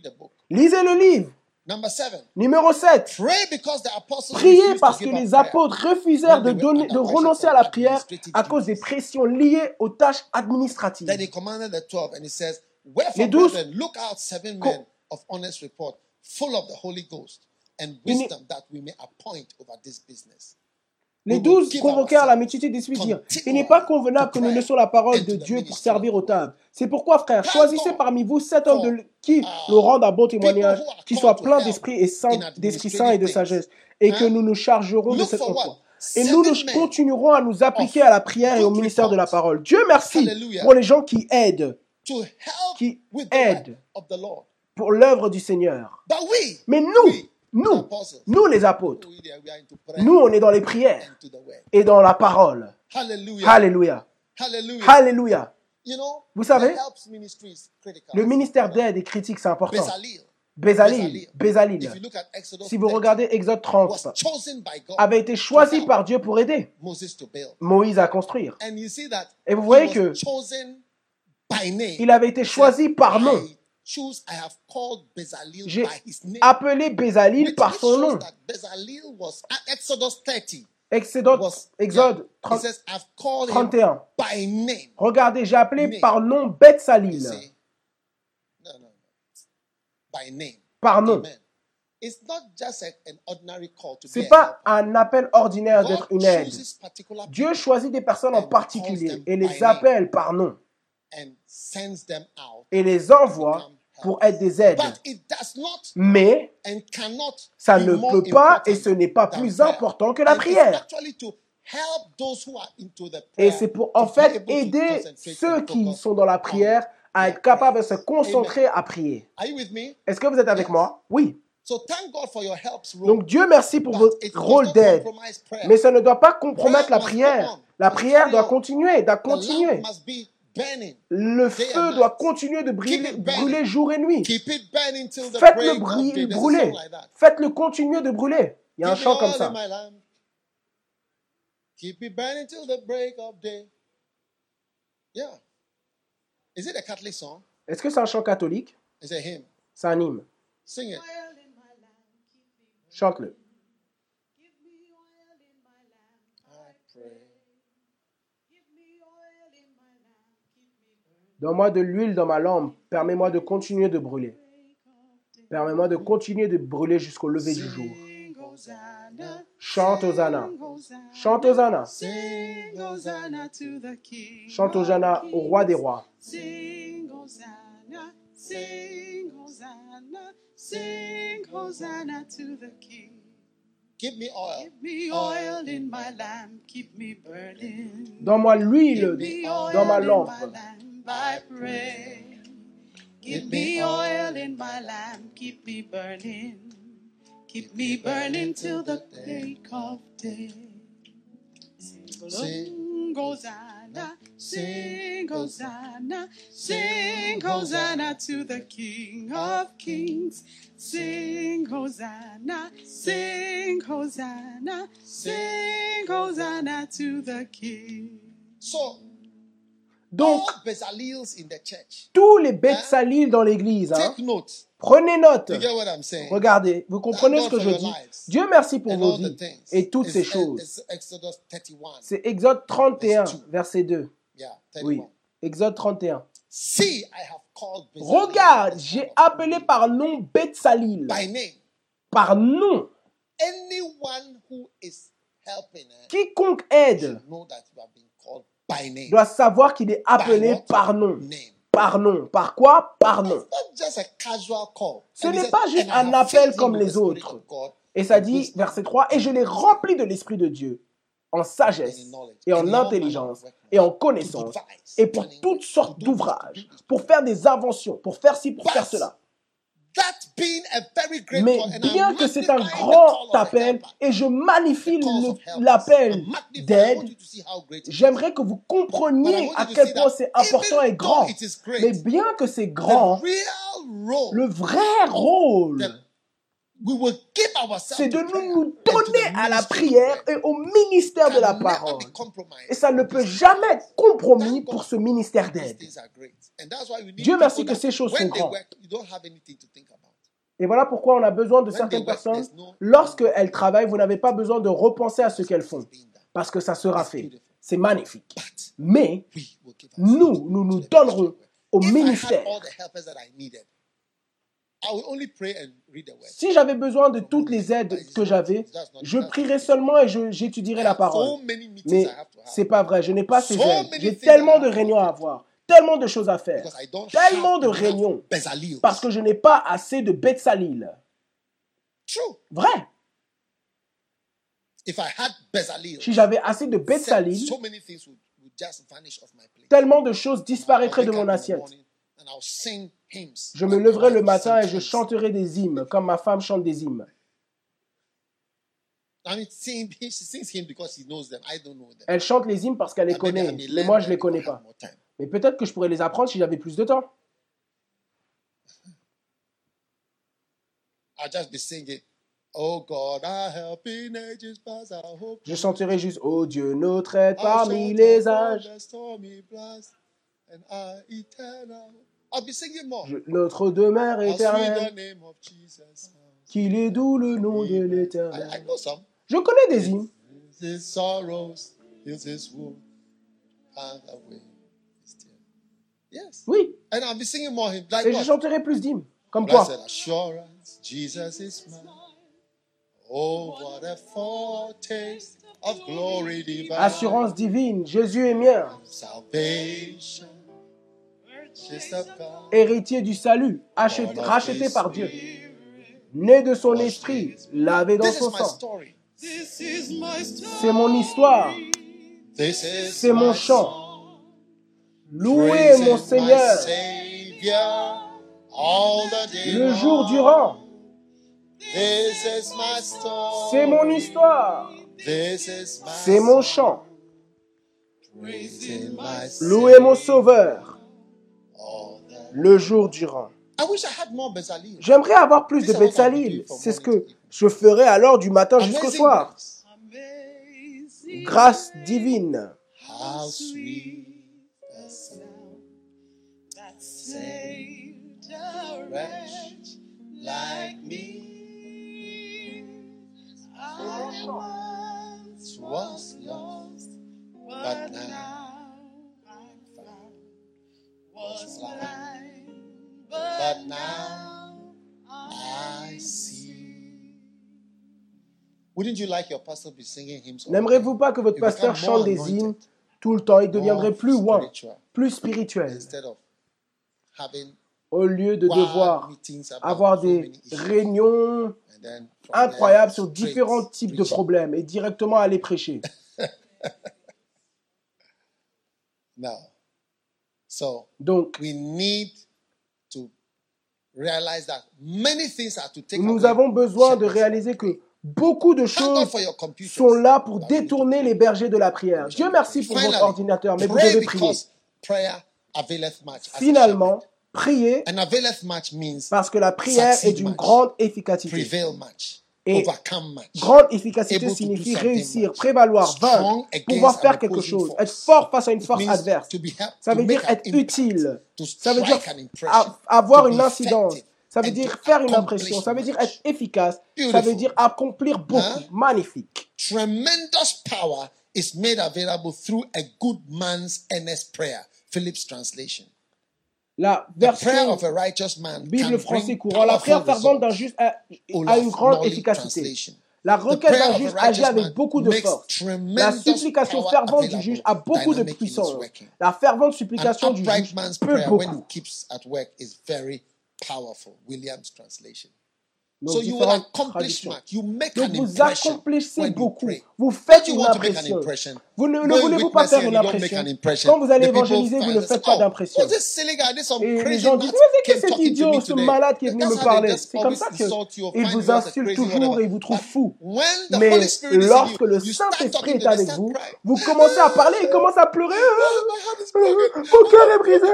administratives. Then he twelve, and he says, Wherefore, Les douze brethren, look out seven co- men of honest report, full of the Holy Ghost and Il n'est- wisdom, Les douze convoquèrent la multitude dire continually Il n'est pas convenable que nous pray laissions la parole de Dieu pour servir God. tables. C'est pourquoi, frères, choisissez parmi vous sept hommes de, qui uh, nous rendent un bon témoignage, qui soient pleins d'esprit et d'esprit saint et de sagesse, et que Hein? nous nous chargerons de cette emploi. Et nous, nous continuerons à nous appliquer à la prière et au ministère de la parole. Dieu merci pour les gens qui aident Qui with the aide. work of the Lord. pour l'œuvre du Seigneur. Mais nous, nous, nous les apôtres, nous, on est dans les prières et dans la parole. Hallelujah. Alléluia. Hallelujah. Alléluia. Vous savez. Le ministère d'aide et critique, c'est important. Bézalil, Bézalil, si vous 30, regardez Exode was 30, chosen by God avait été choisi par Dieu pour aider. Moïse à construire. Et vous voyez que il avait été choisi par nom. J'ai by his name. appelé Bézalil Which par son nom. that Bezalel was at Exodus 30. Exode, Was, Exode yeah, he 30 says, I've called him 31. by name. Regardez, j'ai appelé par nom Bethsalil. Par nom. Amen. It's not just a- an ordinary call to be C'est a pas un appel ordinaire d'être une aide. Dieu choisit des personnes en particulier et les appelle par nom et les envoie pour être des aides. Mais ça ne peut pas et ce n'est pas plus important que la prière. Et c'est pour en fait aider ceux qui sont dans la prière à être capables de se concentrer à prier. Est-ce que vous êtes avec moi? Oui. Donc Dieu merci pour votre rôle d'aide. Mais ça ne doit pas compromettre la prière. La prière doit on. continuer, doit continuer. Le feu doit continuer de brûler, Keep it burning. brûler jour et nuit. Faites-le brûler. song like that. Faites-le continuer de brûler. Il y a un Keep chant it comme ça. in my lamp. Keep it burning till the break of day. Yeah. Is it a Catholic song? Est-ce que c'est un chant catholique? It's a hymn? C'est un hymne. Sing it. Chante-le. Donne-moi de l'huile dans ma lampe. Permets-moi de continuer de brûler. Permets-moi de continuer de brûler jusqu'au lever du jour. Chante Hosanna. Chante Hosanna. Sing Hosanna to the King. Chante Hosanna au roi des rois. Sing Hosanna, sing Hosanna, sing Hosanna to the King. Give me oil. Give me oil in my lamp, keep me burning. Donne-moi l'huile dans ma lampe. My lamp, I pray. Give me oil in my lamp, keep me burning. Keep me burning till the break of day. Sing Hosanna, sing Hosanna, sing Hosanna to the King of Kings. Sing Hosanna, sing Hosanna, sing Hosanna to the King. So, Donc, tous les Betsalil dans l'église, hein, prenez note. Regardez, vous comprenez ce que je dis? Dieu merci pour vos vies et toutes ces choses. It's Exodus 31. C'est Exode 31, Verse two. verset 2. Yeah, 31. Oui, Exode 31. See, I have called Bezalel, Regarde, j'ai appelé par nom Betsalil. Par nom. Quiconque aide doit savoir qu'il est appelé par nom. Par nom. Par quoi? Par nom. Ce n'est pas juste "And I un appel comme les autres. Et ça dit, verset 3, et je l'ai rempli de l'Esprit de Dieu, en sagesse et en intelligence et en connaissance, et pour toutes sortes d'ouvrages, pour faire des inventions, pour faire ci, pour faire cela. Mais bien que c'est un grand appel, et je magnifie l'appel d'aide, j'aimerais que vous compreniez à quel point c'est important et grand. Mais bien que c'est grand, le vrai rôle, c'est de nous nous donner à la prière et au ministère de la parole. Et ça ne peut jamais être compromis pour ce ministère d'aide. Dieu merci que ces choses sont grandes. work, you don't have anything to think about. Et voilà pourquoi on a besoin de certaines personnes. Lorsqu'elles travaillent, vous n'avez pas besoin de repenser à ce qu'elles font. Parce que ça sera fait. C'est magnifique. But Mais nous, nous nous donnerons au ministère. Si j'avais besoin de toutes les aides que j'avais, je prierais seulement et j'étudierais la parole. Mais c'est pas vrai, je n'ai pas ces aides. J'ai tellement de réunions à voir, tellement de choses à faire, tellement de réunions parce que je n'ai pas assez de Betsalil. True. Vrai. Si j'avais assez de Betsalil, tellement de choses disparaîtraient de mon assiette. Je me my le matin et je chanterai des hymnes, comme ma femme chante des hymnes. Elle chante les hymnes parce qu'elle les connaît, mais moi je them les connais pas. Mais peut-être que je pourrais les apprendre si j'avais plus de temps. Oh. Je chanterai juste Oh Dieu, notre aide parmi les âges. Notre demeure éternelle, qu'il est doux le nom de l'éternel. know some. Je connais des hymnes. Oui, et je chanterai plus d'hymnes. Comme quoi assurance. Oh, divine. Assurance divine, Jésus est mien. Salvation. Héritier du salut, acheté- racheté par Dieu. Né de son esprit, lavé dans son sang. C'est mon histoire. C'est mon chant. Louez mon Seigneur le jour durant. C'est mon histoire. C'est mon chant. Louez mon Sauveur le jour durant. I wish I had more Bezalel. J'aimerais avoir plus de Betsalil. C'est ce que je ferai alors du matin jusqu'au soir. Grâce divine. Was lost, but now. Was blind, but but now I see. Wouldn't you like your pastor to be singing hymns? all the N'aimerez-vous pas que votre pasteur chante des hymnes tout le temps? Il deviendrait plus loin, spiritual, plus spirituel, instead of having au lieu de devoir meetings about avoir des réunions And then from incroyables sur différents types de problèmes et directement aller prêcher. Now, so Donc, we need to realize that many things are to take nous away avons besoin de shepherds. réaliser que beaucoup de choses for your computers. sont là pour that we détourner les bergers de la prière. Dieu merci pour Finally, votre ordinateur, mais vous pray devez prier. because prayer availeth much. as a Finalement, priez shepherd. And availeth much means parce que la prière est d'une grande efficacité. prevail much, Et. Grande efficacité signifie réussir, prévaloir, vaincre, pouvoir faire quelque chose, être fort face à une force adverse. Ça veut dire être utile. Ça veut dire avoir une incidence. Ça veut dire faire une impression. Ça veut dire être efficace. Ça veut dire accomplir beaucoup. Magnifique. Tremendous power is made available through a good man's earnest prayer. Philip's translation. La version of a righteous man Bible can français bring courant, la prière fervente d'un juste a, Olaf a une grande efficacité. La The requête d'un juste agit avec beaucoup de force. La supplication fervente du juge a beaucoup de puissance. La fervente supplication du juge peut prayer when he beaucoup. keeps at work is very powerful. William's translation. Donc, So you will différentes accomplish traductions. much. You make Donc an vous accomplissez beaucoup. Vous faites une impression. Vous ne, voulez-vous pas faire une impression? an impression. Quand vous allez évangéliser, vous ne faites pas oh, d'impression. some Et les gens disent, mais c'est cet idiot, ce malade qui est venu me parler C'est comme ça find vous crazy toujours et vous trouvent But fou. Mais lorsque le Saint-Esprit est avec vous, vous commencez à parler, il commence à pleurer. Oh. Mon cœur est brisé.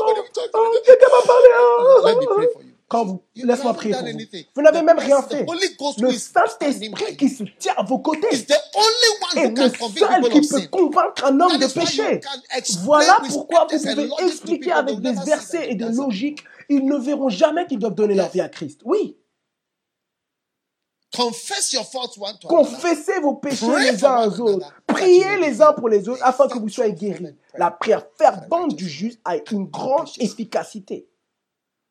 Oh. Quelqu'un m'a parlé. Quand vous, laisse-moi prier pour vous. n'avez même rien fait. Le Saint-Esprit qui se tient à vos côtés is the only one est who le seul qui peut convaincre un homme de péché. Voilà pourquoi vous pouvez expliquer avec des versets et it de doesn't. logique. Ils ne verront jamais qu'ils doivent donner leur vie à Christ. Oui. Confessez vos péchés Pray les uns aux autres. Priez les uns pour les autres afin que vous soyez guéris. La prière fervente du juste a une grande efficacité.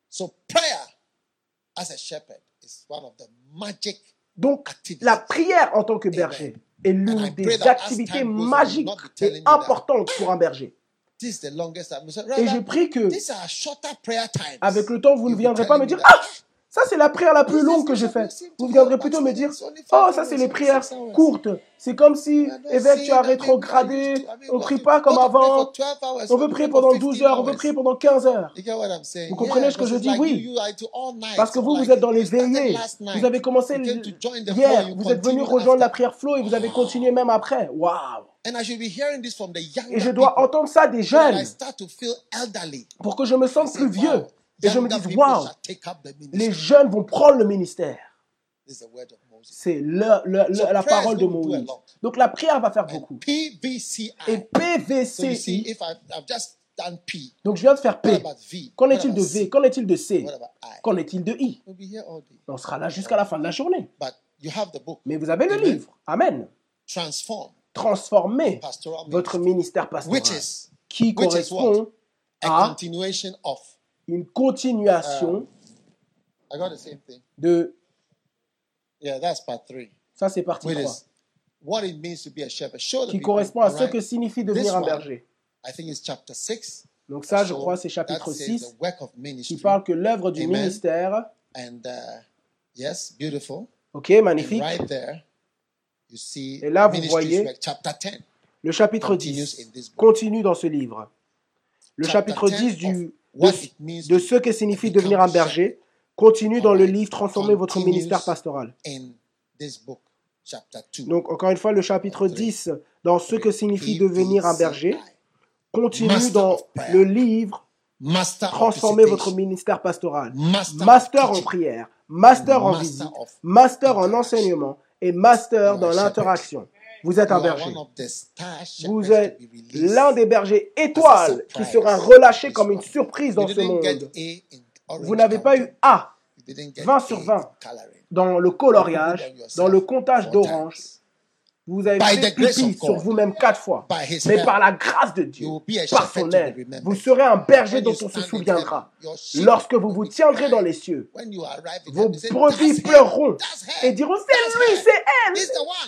So prayer as a shepherd is one of the magic Donc, activities. la prière en tant que berger est l'une des activités magiques et importantes pour un berger. This is the longest time. So Et je prie que, avec le temps, vous ne viendrez pas me dire. Ah Ça, c'est la prière la plus longue que j'ai faite. Vous viendrez plutôt me dire Oh, ça, c'est les prières courtes. C'est comme si, évêque, tu as rétrogradé. On prie pas comme avant. On veut prier pendant 12 heures, on veut prier pendant 15 heures. Vous Vous comprenez ce que je dis? Oui. Parce que vous, vous êtes dans les veillées. Vous avez commencé hier. Vous êtes venu rejoindre la prière flow et vous avez continué même après. Waouh Et je dois entendre ça des jeunes pour que je me sente plus vieux. Et je me dise, waouh, les jeunes vont prendre le ministère. C'est la parole de Moïse. Donc la prière va faire beaucoup. Et PVCI, donc je viens de faire P. Qu'en est-il de V? Qu'en est-il de C? Qu'en est-il de I? On sera là jusqu'à la fin de la journée. Mais vous avez le livre. Amen. Transform Transformez votre ministère pastoral qui correspond à. Une continuation I got the same thing. de... Yeah, that's part three. Ça, c'est partie Which 3. is what it means to be a shepherd. Show the Qui people, correspond à ce right? que signifie devenir un berger. I think it's chapter 6. Donc ça, je crois, c'est chapitre says 6 the work of qui parle que l'œuvre du Amen. ministère, And uh, yes, beautiful. ok, magnifique. right there, you see Et là, vous voyez work, chapter 10. Le chapitre continues 10 in this book. continue dans ce livre. Le chapitre 10 10 du, de, ce que signifie devenir un berger continue dans le livre Transformer votre ministère pastoral. in this book, chapter 2. Donc, encore une fois, le chapitre 10 dans ce que signifie devenir un berger continue dans le livre Transformer votre ministère pastoral. Master, en prière, master en visite, master en enseignement et master dans l'interaction. Vous êtes un berger. Vous êtes l'un des bergers étoiles qui sera relâché comme une surprise dans ce monde. Vous n'avez pas eu A You didn't get 20 A sur in 20 coloring. dans le coloriage, dans le comptage d'orange. Vous avez fait pipi sur vous-même quatre fois. Mais par la grâce de Dieu, par son aide, vous serez un berger dont on se souviendra. Lorsque vous vous tiendrez dans les cieux, vos brebis "That's her, pleureront et diront C'est lui, c'est elle.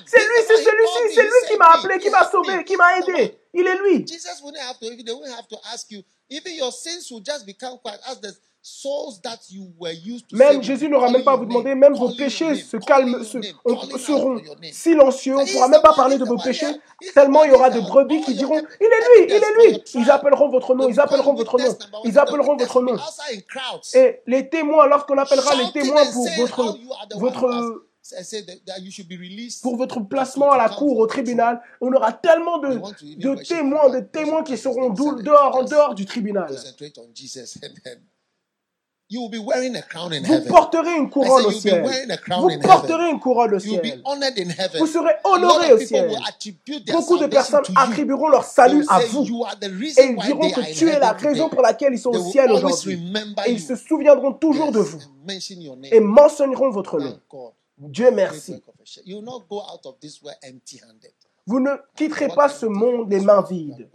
C'est lui, c'est celui-ci, c'est lui qui m'a appelé, qui m'a sauvé, qui m'a aidé. Il est lui. Même Jésus n'aura même pas à vous demander, même vos péchés se calment, se, on- seront silencieux. On ne pourra même pas parler de vos péchés, tellement il y aura he's de the one. brebis qui diront Il est lui, il est lui. Ils appelleront votre nom, ils appelleront votre nom, ils appelleront votre nom. Et les témoins, lorsqu'on appellera les témoins pour votre, votre, pour votre placement à la cour, au tribunal, on aura tellement de, de témoins, de témoins qui seront dehors, en dehors du tribunal. Concentrate on Jesus and then you will be wearing a crown in Vous heaven. porterez une couronne au ciel. Vous porterez une couronne au ciel. Vous serez honoré au ciel. Beaucoup de personnes attribueront leur salut à vous. Et ils diront que tu es la raison pour laquelle ils sont au ciel aujourd'hui. Et ils se souviendront toujours de vous et mentionneront votre nom. Dieu merci. Vous ne quitterez pas ce monde les mains vides.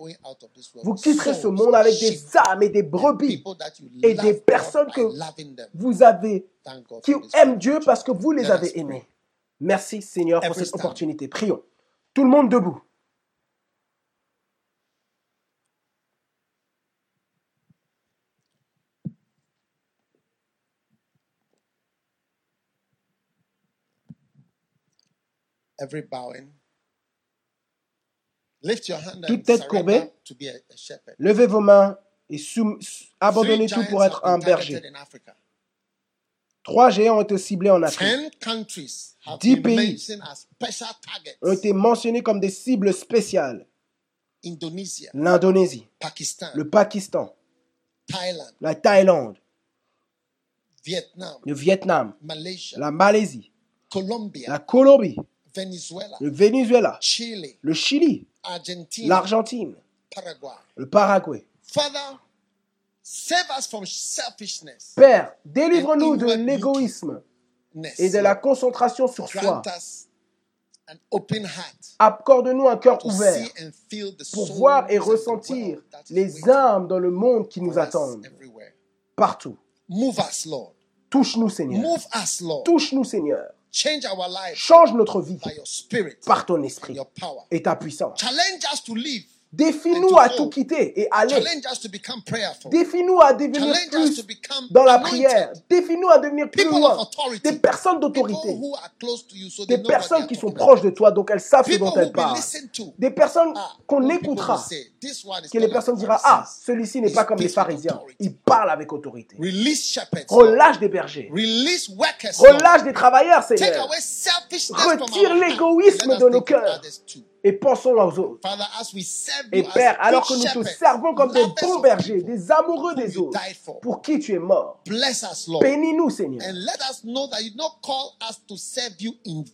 Vous quitterez ce monde avec des âmes et des brebis et des personnes que vous avez, qui aiment Dieu parce que vous les avez aimés. Merci Seigneur pour cette opportunité. Prions. Tout le monde debout. Every bowing. Lift your hand Toute tête courbée. Levez vos mains et abandonnez tout pour être un berger. Trois géants ont été ciblés en Afrique, Ten countries have Dix pays mentioned as special targets. ont été mentionnés comme des cibles spéciales. L'Indonésie, le Pakistan, la Thaïlande, le Vietnam, la Malaisie, Colombia, la Colombie, Venezuela, le Venezuela, Chile, le Chili, l'Argentine, Paraguay. le Paraguay. Father, save us from selfishness Père, délivre-nous de l'égoïsme et de la concentration sur soi. Accorde-nous un cœur ouvert pour voir et ressentir world that is les âmes dans le monde qui nous attendent partout. Move us, Lord. Touche-nous, Seigneur. Move us, Lord. Touche-nous, Seigneur. Change our lives Change notre vie by your spirit par ton and esprit your power. et ta puissance. Défie-nous à tout quitter et aller. Défie-nous à devenir plus dans la prière. Défie-nous à devenir plus loin. Des personnes d'autorité. Des personnes qui sont proches de toi, donc elles savent ce dont elles parlent. Des personnes Ah, qu'on écoutera. will say, "This one is Que les personnes diront, ah, celui-ci n'est pas comme les pharisiens. authority." Il parle avec autorité. Relâche des bergers. Relâche des travailleurs, Seigneur. Retire l'égoïsme de nos cœurs. Et pensons aux autres. Et Père, alors que nous te servons comme des bons bergers, des amoureux des autres, pour qui tu es mort, bénis-nous, Seigneur.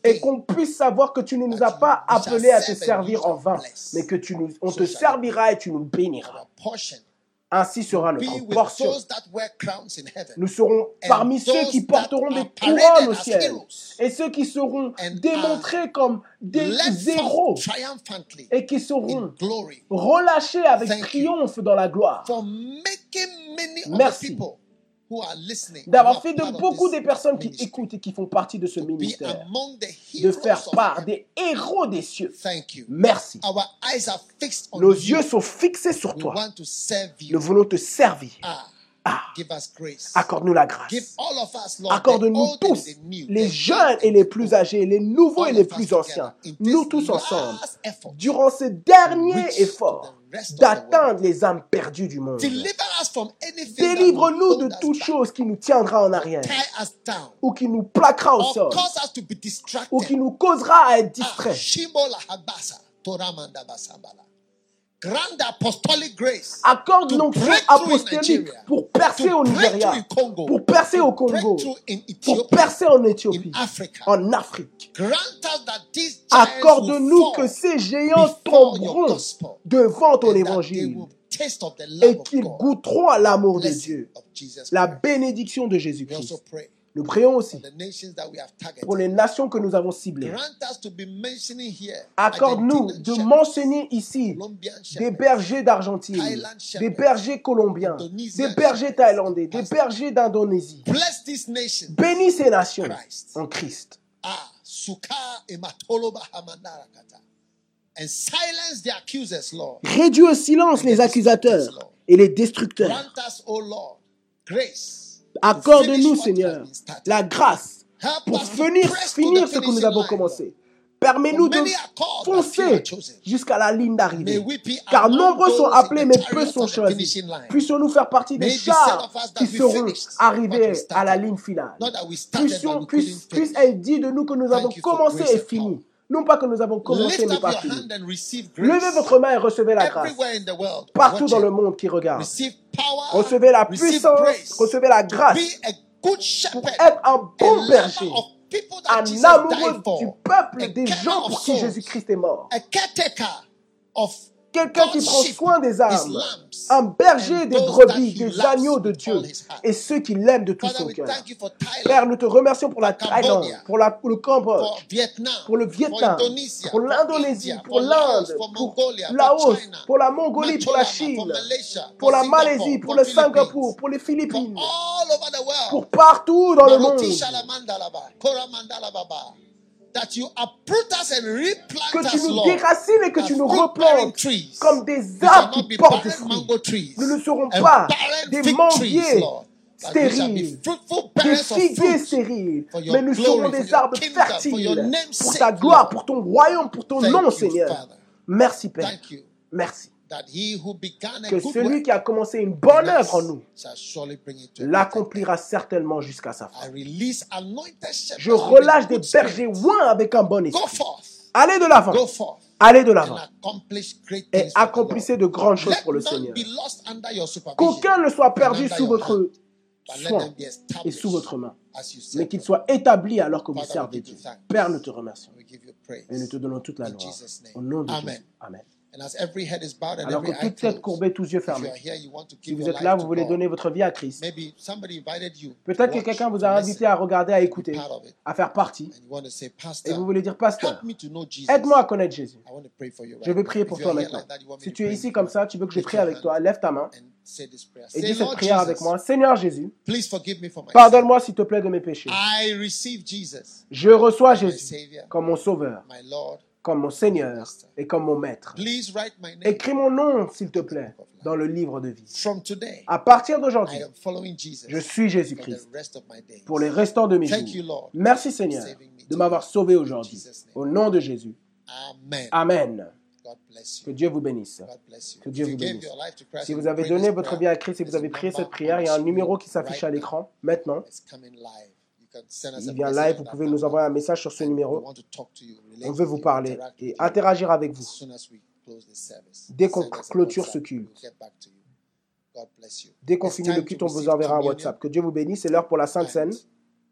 Et qu'on puisse savoir que tu ne nous as pas appelés à te servir en vain, mais que tu nous, on te servira et tu nous béniras. Ainsi sera notre portion. Nous serons parmi ceux qui porteront des couronnes au ciel et ceux qui seront démontrés comme des héros et qui seront relâchés avec triomphe dans la gloire. Merci. D'avoir are fait de beaucoup des personnes qui écoutent et qui font partie de ce ministère, de faire part des héros des cieux. Merci. Nos yeux sont fixés sur toi. Nous voulons te servir. Ah, Ah, accorde-nous la grâce. Accorde-nous tous, les jeunes et les plus âgés, les nouveaux et les plus anciens, nous tous ensemble, durant ce dernier effort d'atteindre les âmes perdues du monde. Délivre-nous de toute chose qui nous tiendra en arrière, ou qui nous plaquera au sol, ou qui nous causera à être Ah, distraits. Grant apostolic grace Accorde through in apostolique Nigeria, pour percer au Nigeria, Congo, pour percer au Congo, pour percer en Éthiopie, en Afrique. Accorde-nous que ces géants tomberont devant ton évangile et qu'ils goûteront à l'amour de Dieu. La bénédiction de Jésus-Christ. Nous prions aussi pour les nations que nous avons ciblées. Accorde-nous de mentionner ici des bergers d'Argentine, des bergers colombiens, des bergers thaïlandais, des bergers d'Indonésie. Bénis ces nations en Christ. Ah, Lord. Réduis au silence les accusateurs et les destructeurs. Accorde-nous, Seigneur, la grâce pour finir, ce que nous avons commencé. Permets-nous de foncer jusqu'à la ligne d'arrivée. Car nombreux sont appelés, mais peu sont choisis. Puissions-nous faire partie des chars qui seront arrivés à la ligne finale. Puissions, puisse, puisse être dit de nous que nous avons commencé et fini. Non pas que nous avons commencé mais pas fini. Levez votre main et recevez la grâce. Partout dans le monde qui regarde. Recevez la puissance, recevez la grâce pour être un bon berger, un amoureux du peuple, des gens pour qui. Jésus-Christ est mort. Quelqu'un qui prend soin des âmes, un berger des brebis, des agneaux de Dieu et ceux qui l'aiment de tout son cœur. Père, nous te remercions pour la Thaïlande, pour, la, pour le Cambodge, pour le Vietnam, pour l'Indonésie, pour l'Inde, pour Laos, pour la Mongolie, pour la Chine, pour la Malaisie, pour le Singapour, pour les Philippines, pour partout dans le monde. That you uproot us and replant Que tu us, nous déracines et que tu nous replantes comme des arbres qui portent des fruits. Nous ne serons pas des manguiers stériles, des figuiers stériles, mais nous serons des arbres fertiles pour ta gloire, pour ton royaume, pour ton nom, Seigneur. Merci, Père. Merci. Que celui qui a commencé une bonne œuvre en nous l'accomplira certainement jusqu'à sa fin. Je relâche des bergers loin avec un bon esprit. Allez de l'avant. Allez de l'avant et accomplissez de grandes choses pour le Seigneur. Qu'aucun ne soit perdu sous votre soin et sous votre main, mais qu'il soit établi alors que vous servez Dieu. Père, nous te remercions et nous te donnons toute la gloire. Au nom de Jésus. Amen. Alors que toute tête courbée, tous yeux fermés. Si vous êtes là, vous voulez donner votre vie à Christ. Peut-être que quelqu'un vous a invité à regarder, à écouter, à faire partie. Et vous voulez dire, Pasteur, aide-moi à connaître Jésus. Je vais prier pour toi maintenant. Si tu es ici comme ça, tu veux que je prie avec toi, lève ta main et dis cette prière avec moi. Seigneur Jésus, pardonne-moi s'il te plaît de mes péchés. Je reçois Jésus comme mon sauveur comme mon Seigneur et comme mon Maître. Écris mon nom, s'il te plaît, dans le livre de vie. À partir d'aujourd'hui, je suis Jésus-Christ pour les restants de mes jours. Merci Seigneur de m'avoir sauvé aujourd'hui. Au nom de Jésus. Amen. Que Dieu vous bénisse. Que Dieu vous bénisse. Si vous avez donné votre vie à Christ et vous avez prié cette prière, il y a un numéro qui s'affiche à l'écran maintenant. Il vient live, vous pouvez nous envoyer un message sur ce numéro. On veut vous parler et interagir avec vous. Dès qu'on clôture ce culte, dès qu'on finit le culte, on vous enverra un WhatsApp. Que Dieu vous bénisse. C'est l'heure pour la Sainte Seine.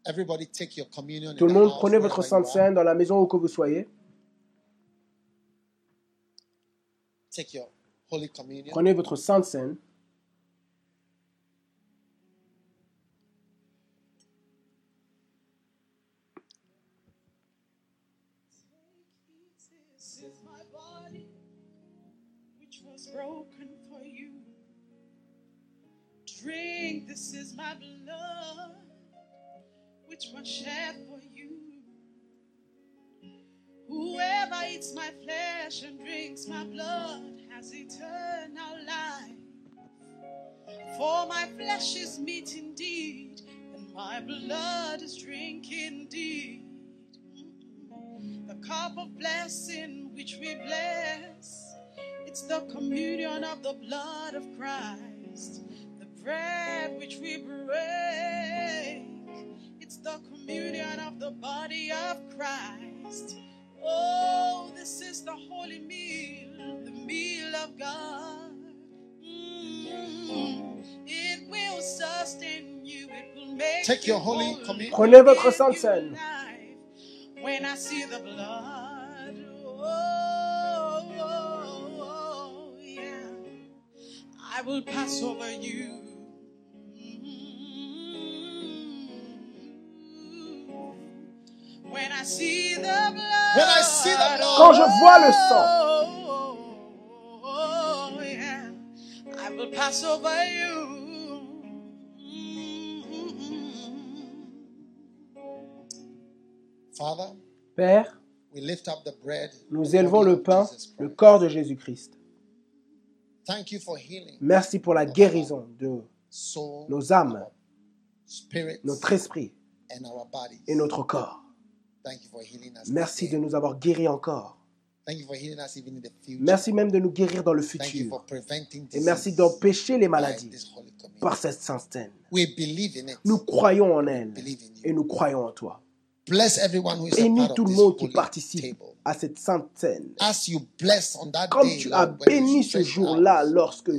Tout le monde, prenez votre Sainte Seine dans la maison où que vous soyez. Prenez votre Sainte Seine. This is my blood, which was shed for you. Whoever eats my flesh and drinks my blood has eternal life. For my flesh is meat indeed, and my blood is drink indeed. The cup of blessing which we bless, it's the communion of the blood of Christ bread which we break. It's the communion of the body of Christ. Oh, this is the holy meal, the meal of God. Mm. It will sustain you, it will make Take your holy communion. Prenez votre sainte scène. When I see the blood, oh, oh, oh, yeah, I will pass over you. Quand je vois le sang, oh, yeah, I will pass over you. Father, Père, we lift up the bread, nous élevons le pain, le corps de Jésus-Christ. Thank you for healing Merci pour la guérison de nos âmes, notre esprit et notre corps. Merci de nous avoir guéris encore. Thank you for healing us even in the future. Merci même de nous guérir dans le futur. Et merci d'empêcher les maladies par cette sainte scène. We believe in it. Nous croyons en elle et nous croyons en toi. Bless everyone who is a Bénis tout le monde qui participe à cette sainte scène. As you bless on that Comme tu as béni ce jour-là lorsque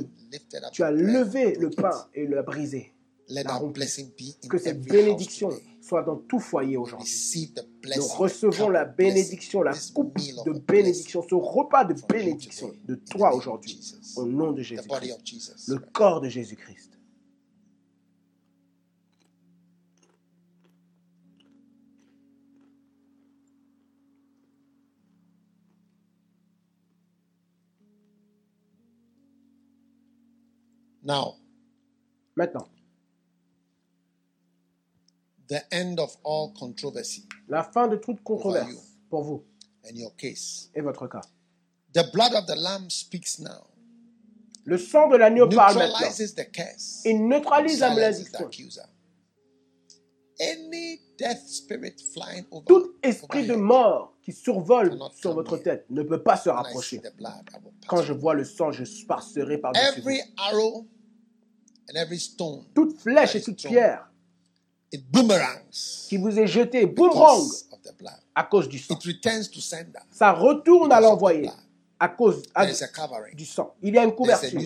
tu as levé le pain et l'as brisé. Que cette bénédiction soit dans tout foyer aujourd'hui. Nous recevons la bénédiction, la coupe de bénédiction, ce repas de bénédiction de toi aujourd'hui, au nom de Jésus-Christ. Le corps de Jésus-Christ. Now, Maintenant, the end of all controversy la fin de toute controverse pour vous in your case. et votre cas. The blood of the Lamb speaks now. Le sang de l'agneau parle maintenant. Il neutralise la malédiction. Tout esprit de mort qui survole sur votre tête ne peut pas se rapprocher. Quand je vois le sang, je sparserai par-dessus. Toute flèche et toute pierre qui vous est jetée, boomerang, à cause du sang. Ça retourne à l'envoyer à cause du sang. Il y a une couverture.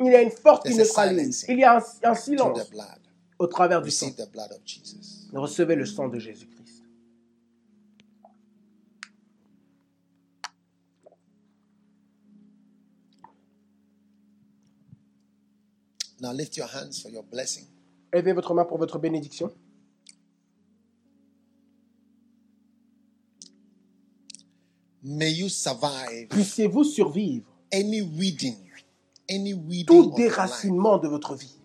Il y a une force qui neutralise. Il y a un, silence au travers du sang. Recevez le sang de Jésus-Christ. Now lift your hands for your blessing. Levez votre main pour votre bénédiction. May you survive Puissiez-vous survivre any weeding, any weeding tout déracinement de votre vie.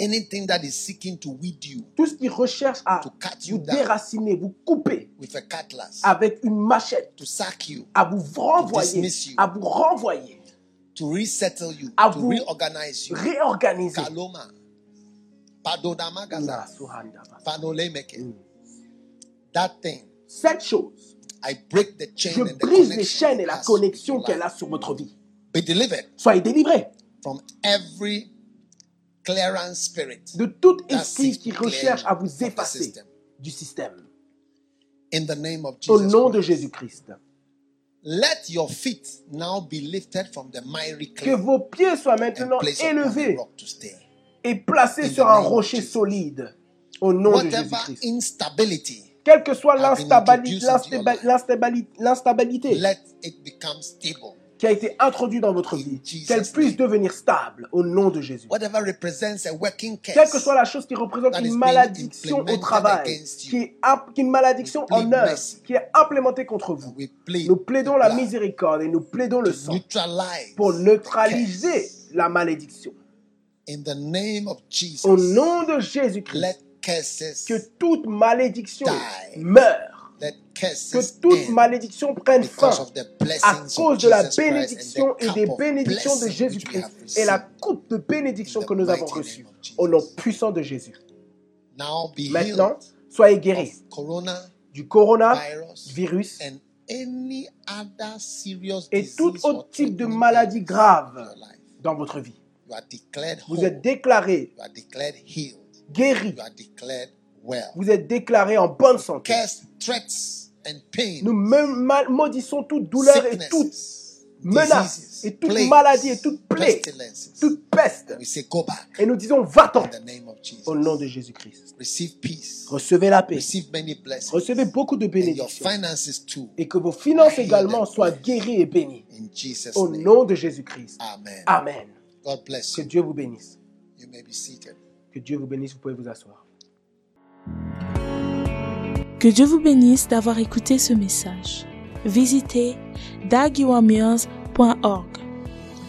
Anything that is seeking to weed you, Tout ce qui recherche à to cut vous you down déraciner, vous couper with a cutlass, avec une machette, to sack you, à vous renvoyer, dismiss you. à vous renvoyer, to resettle you, à to vous reorganize you. réorganiser. Kaloma. That thing, Cette chose, I break the chain je and the brise les connection chaînes et la connexion qu'elle a sur votre vie. Be delivered Soyez délivrés from every clearance spirit de tout that esprit qui recherche à vous effacer du système. In the name of Au Jesus nom de Christ. Jésus-Christ. Let your feet now be lifted from the miry Que vos pieds soient maintenant élevés placés In sur un rocher solide. Au nom de Jésus-Christ. Quelle que soit l'instabilité qui a été introduite dans votre vie, qu'elle puisse devenir stable au nom de Jésus. Quelle que soit la chose qui représente une malédiction au travail, qui est, est une malédiction en œuvre, qui est implémentée contre vous, nous plaidons the la miséricorde et nous plaidons le sang pour neutraliser la malédiction. In the name of Jesus, Au nom de Jésus-Christ, que toute malédiction Die. meure, let que toute malédiction prenne fin à cause de la bénédiction et des bénédictions de Jésus-Christ et la coupe de bénédiction que nous avons reçue au nom puissant de Jésus. Maintenant, soyez guéris du coronavirus et tout autre type de maladie grave dans votre vie. You are declared Vous êtes déclaré You are declared healed. guéri. You are declared well. Vous êtes déclaré en bonne santé. Curse, threats, and pain. Nous maudissons toute douleur et toute menace et toute plagues, maladie et toute plaie, toute peste. And we say, go back Et nous disons, va-t'en au nom de Jésus-Christ. Recevez la paix. Many. Recevez beaucoup de bénédictions. Et que vos finances également soient guéries et bénies. Au nom de Jésus-Christ. Amen. Amen. God bless Que you. Dieu vous bénisse. You may be seated. Que Dieu vous bénisse. Vous pouvez vous asseoir. Que Dieu vous bénisse d'avoir écouté ce message. Visitez dagiwamirz.org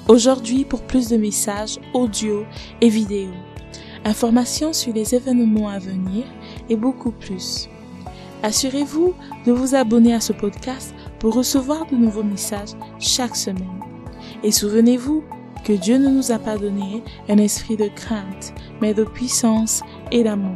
aujourd'hui pour plus de messages audio et vidéo, informations sur les événements à venir et beaucoup plus. Assurez-vous de vous abonner à ce podcast pour recevoir de nouveaux messages chaque semaine. Et souvenez-vous que Dieu ne nous a pas donné un esprit de crainte, mais de puissance et d'amour.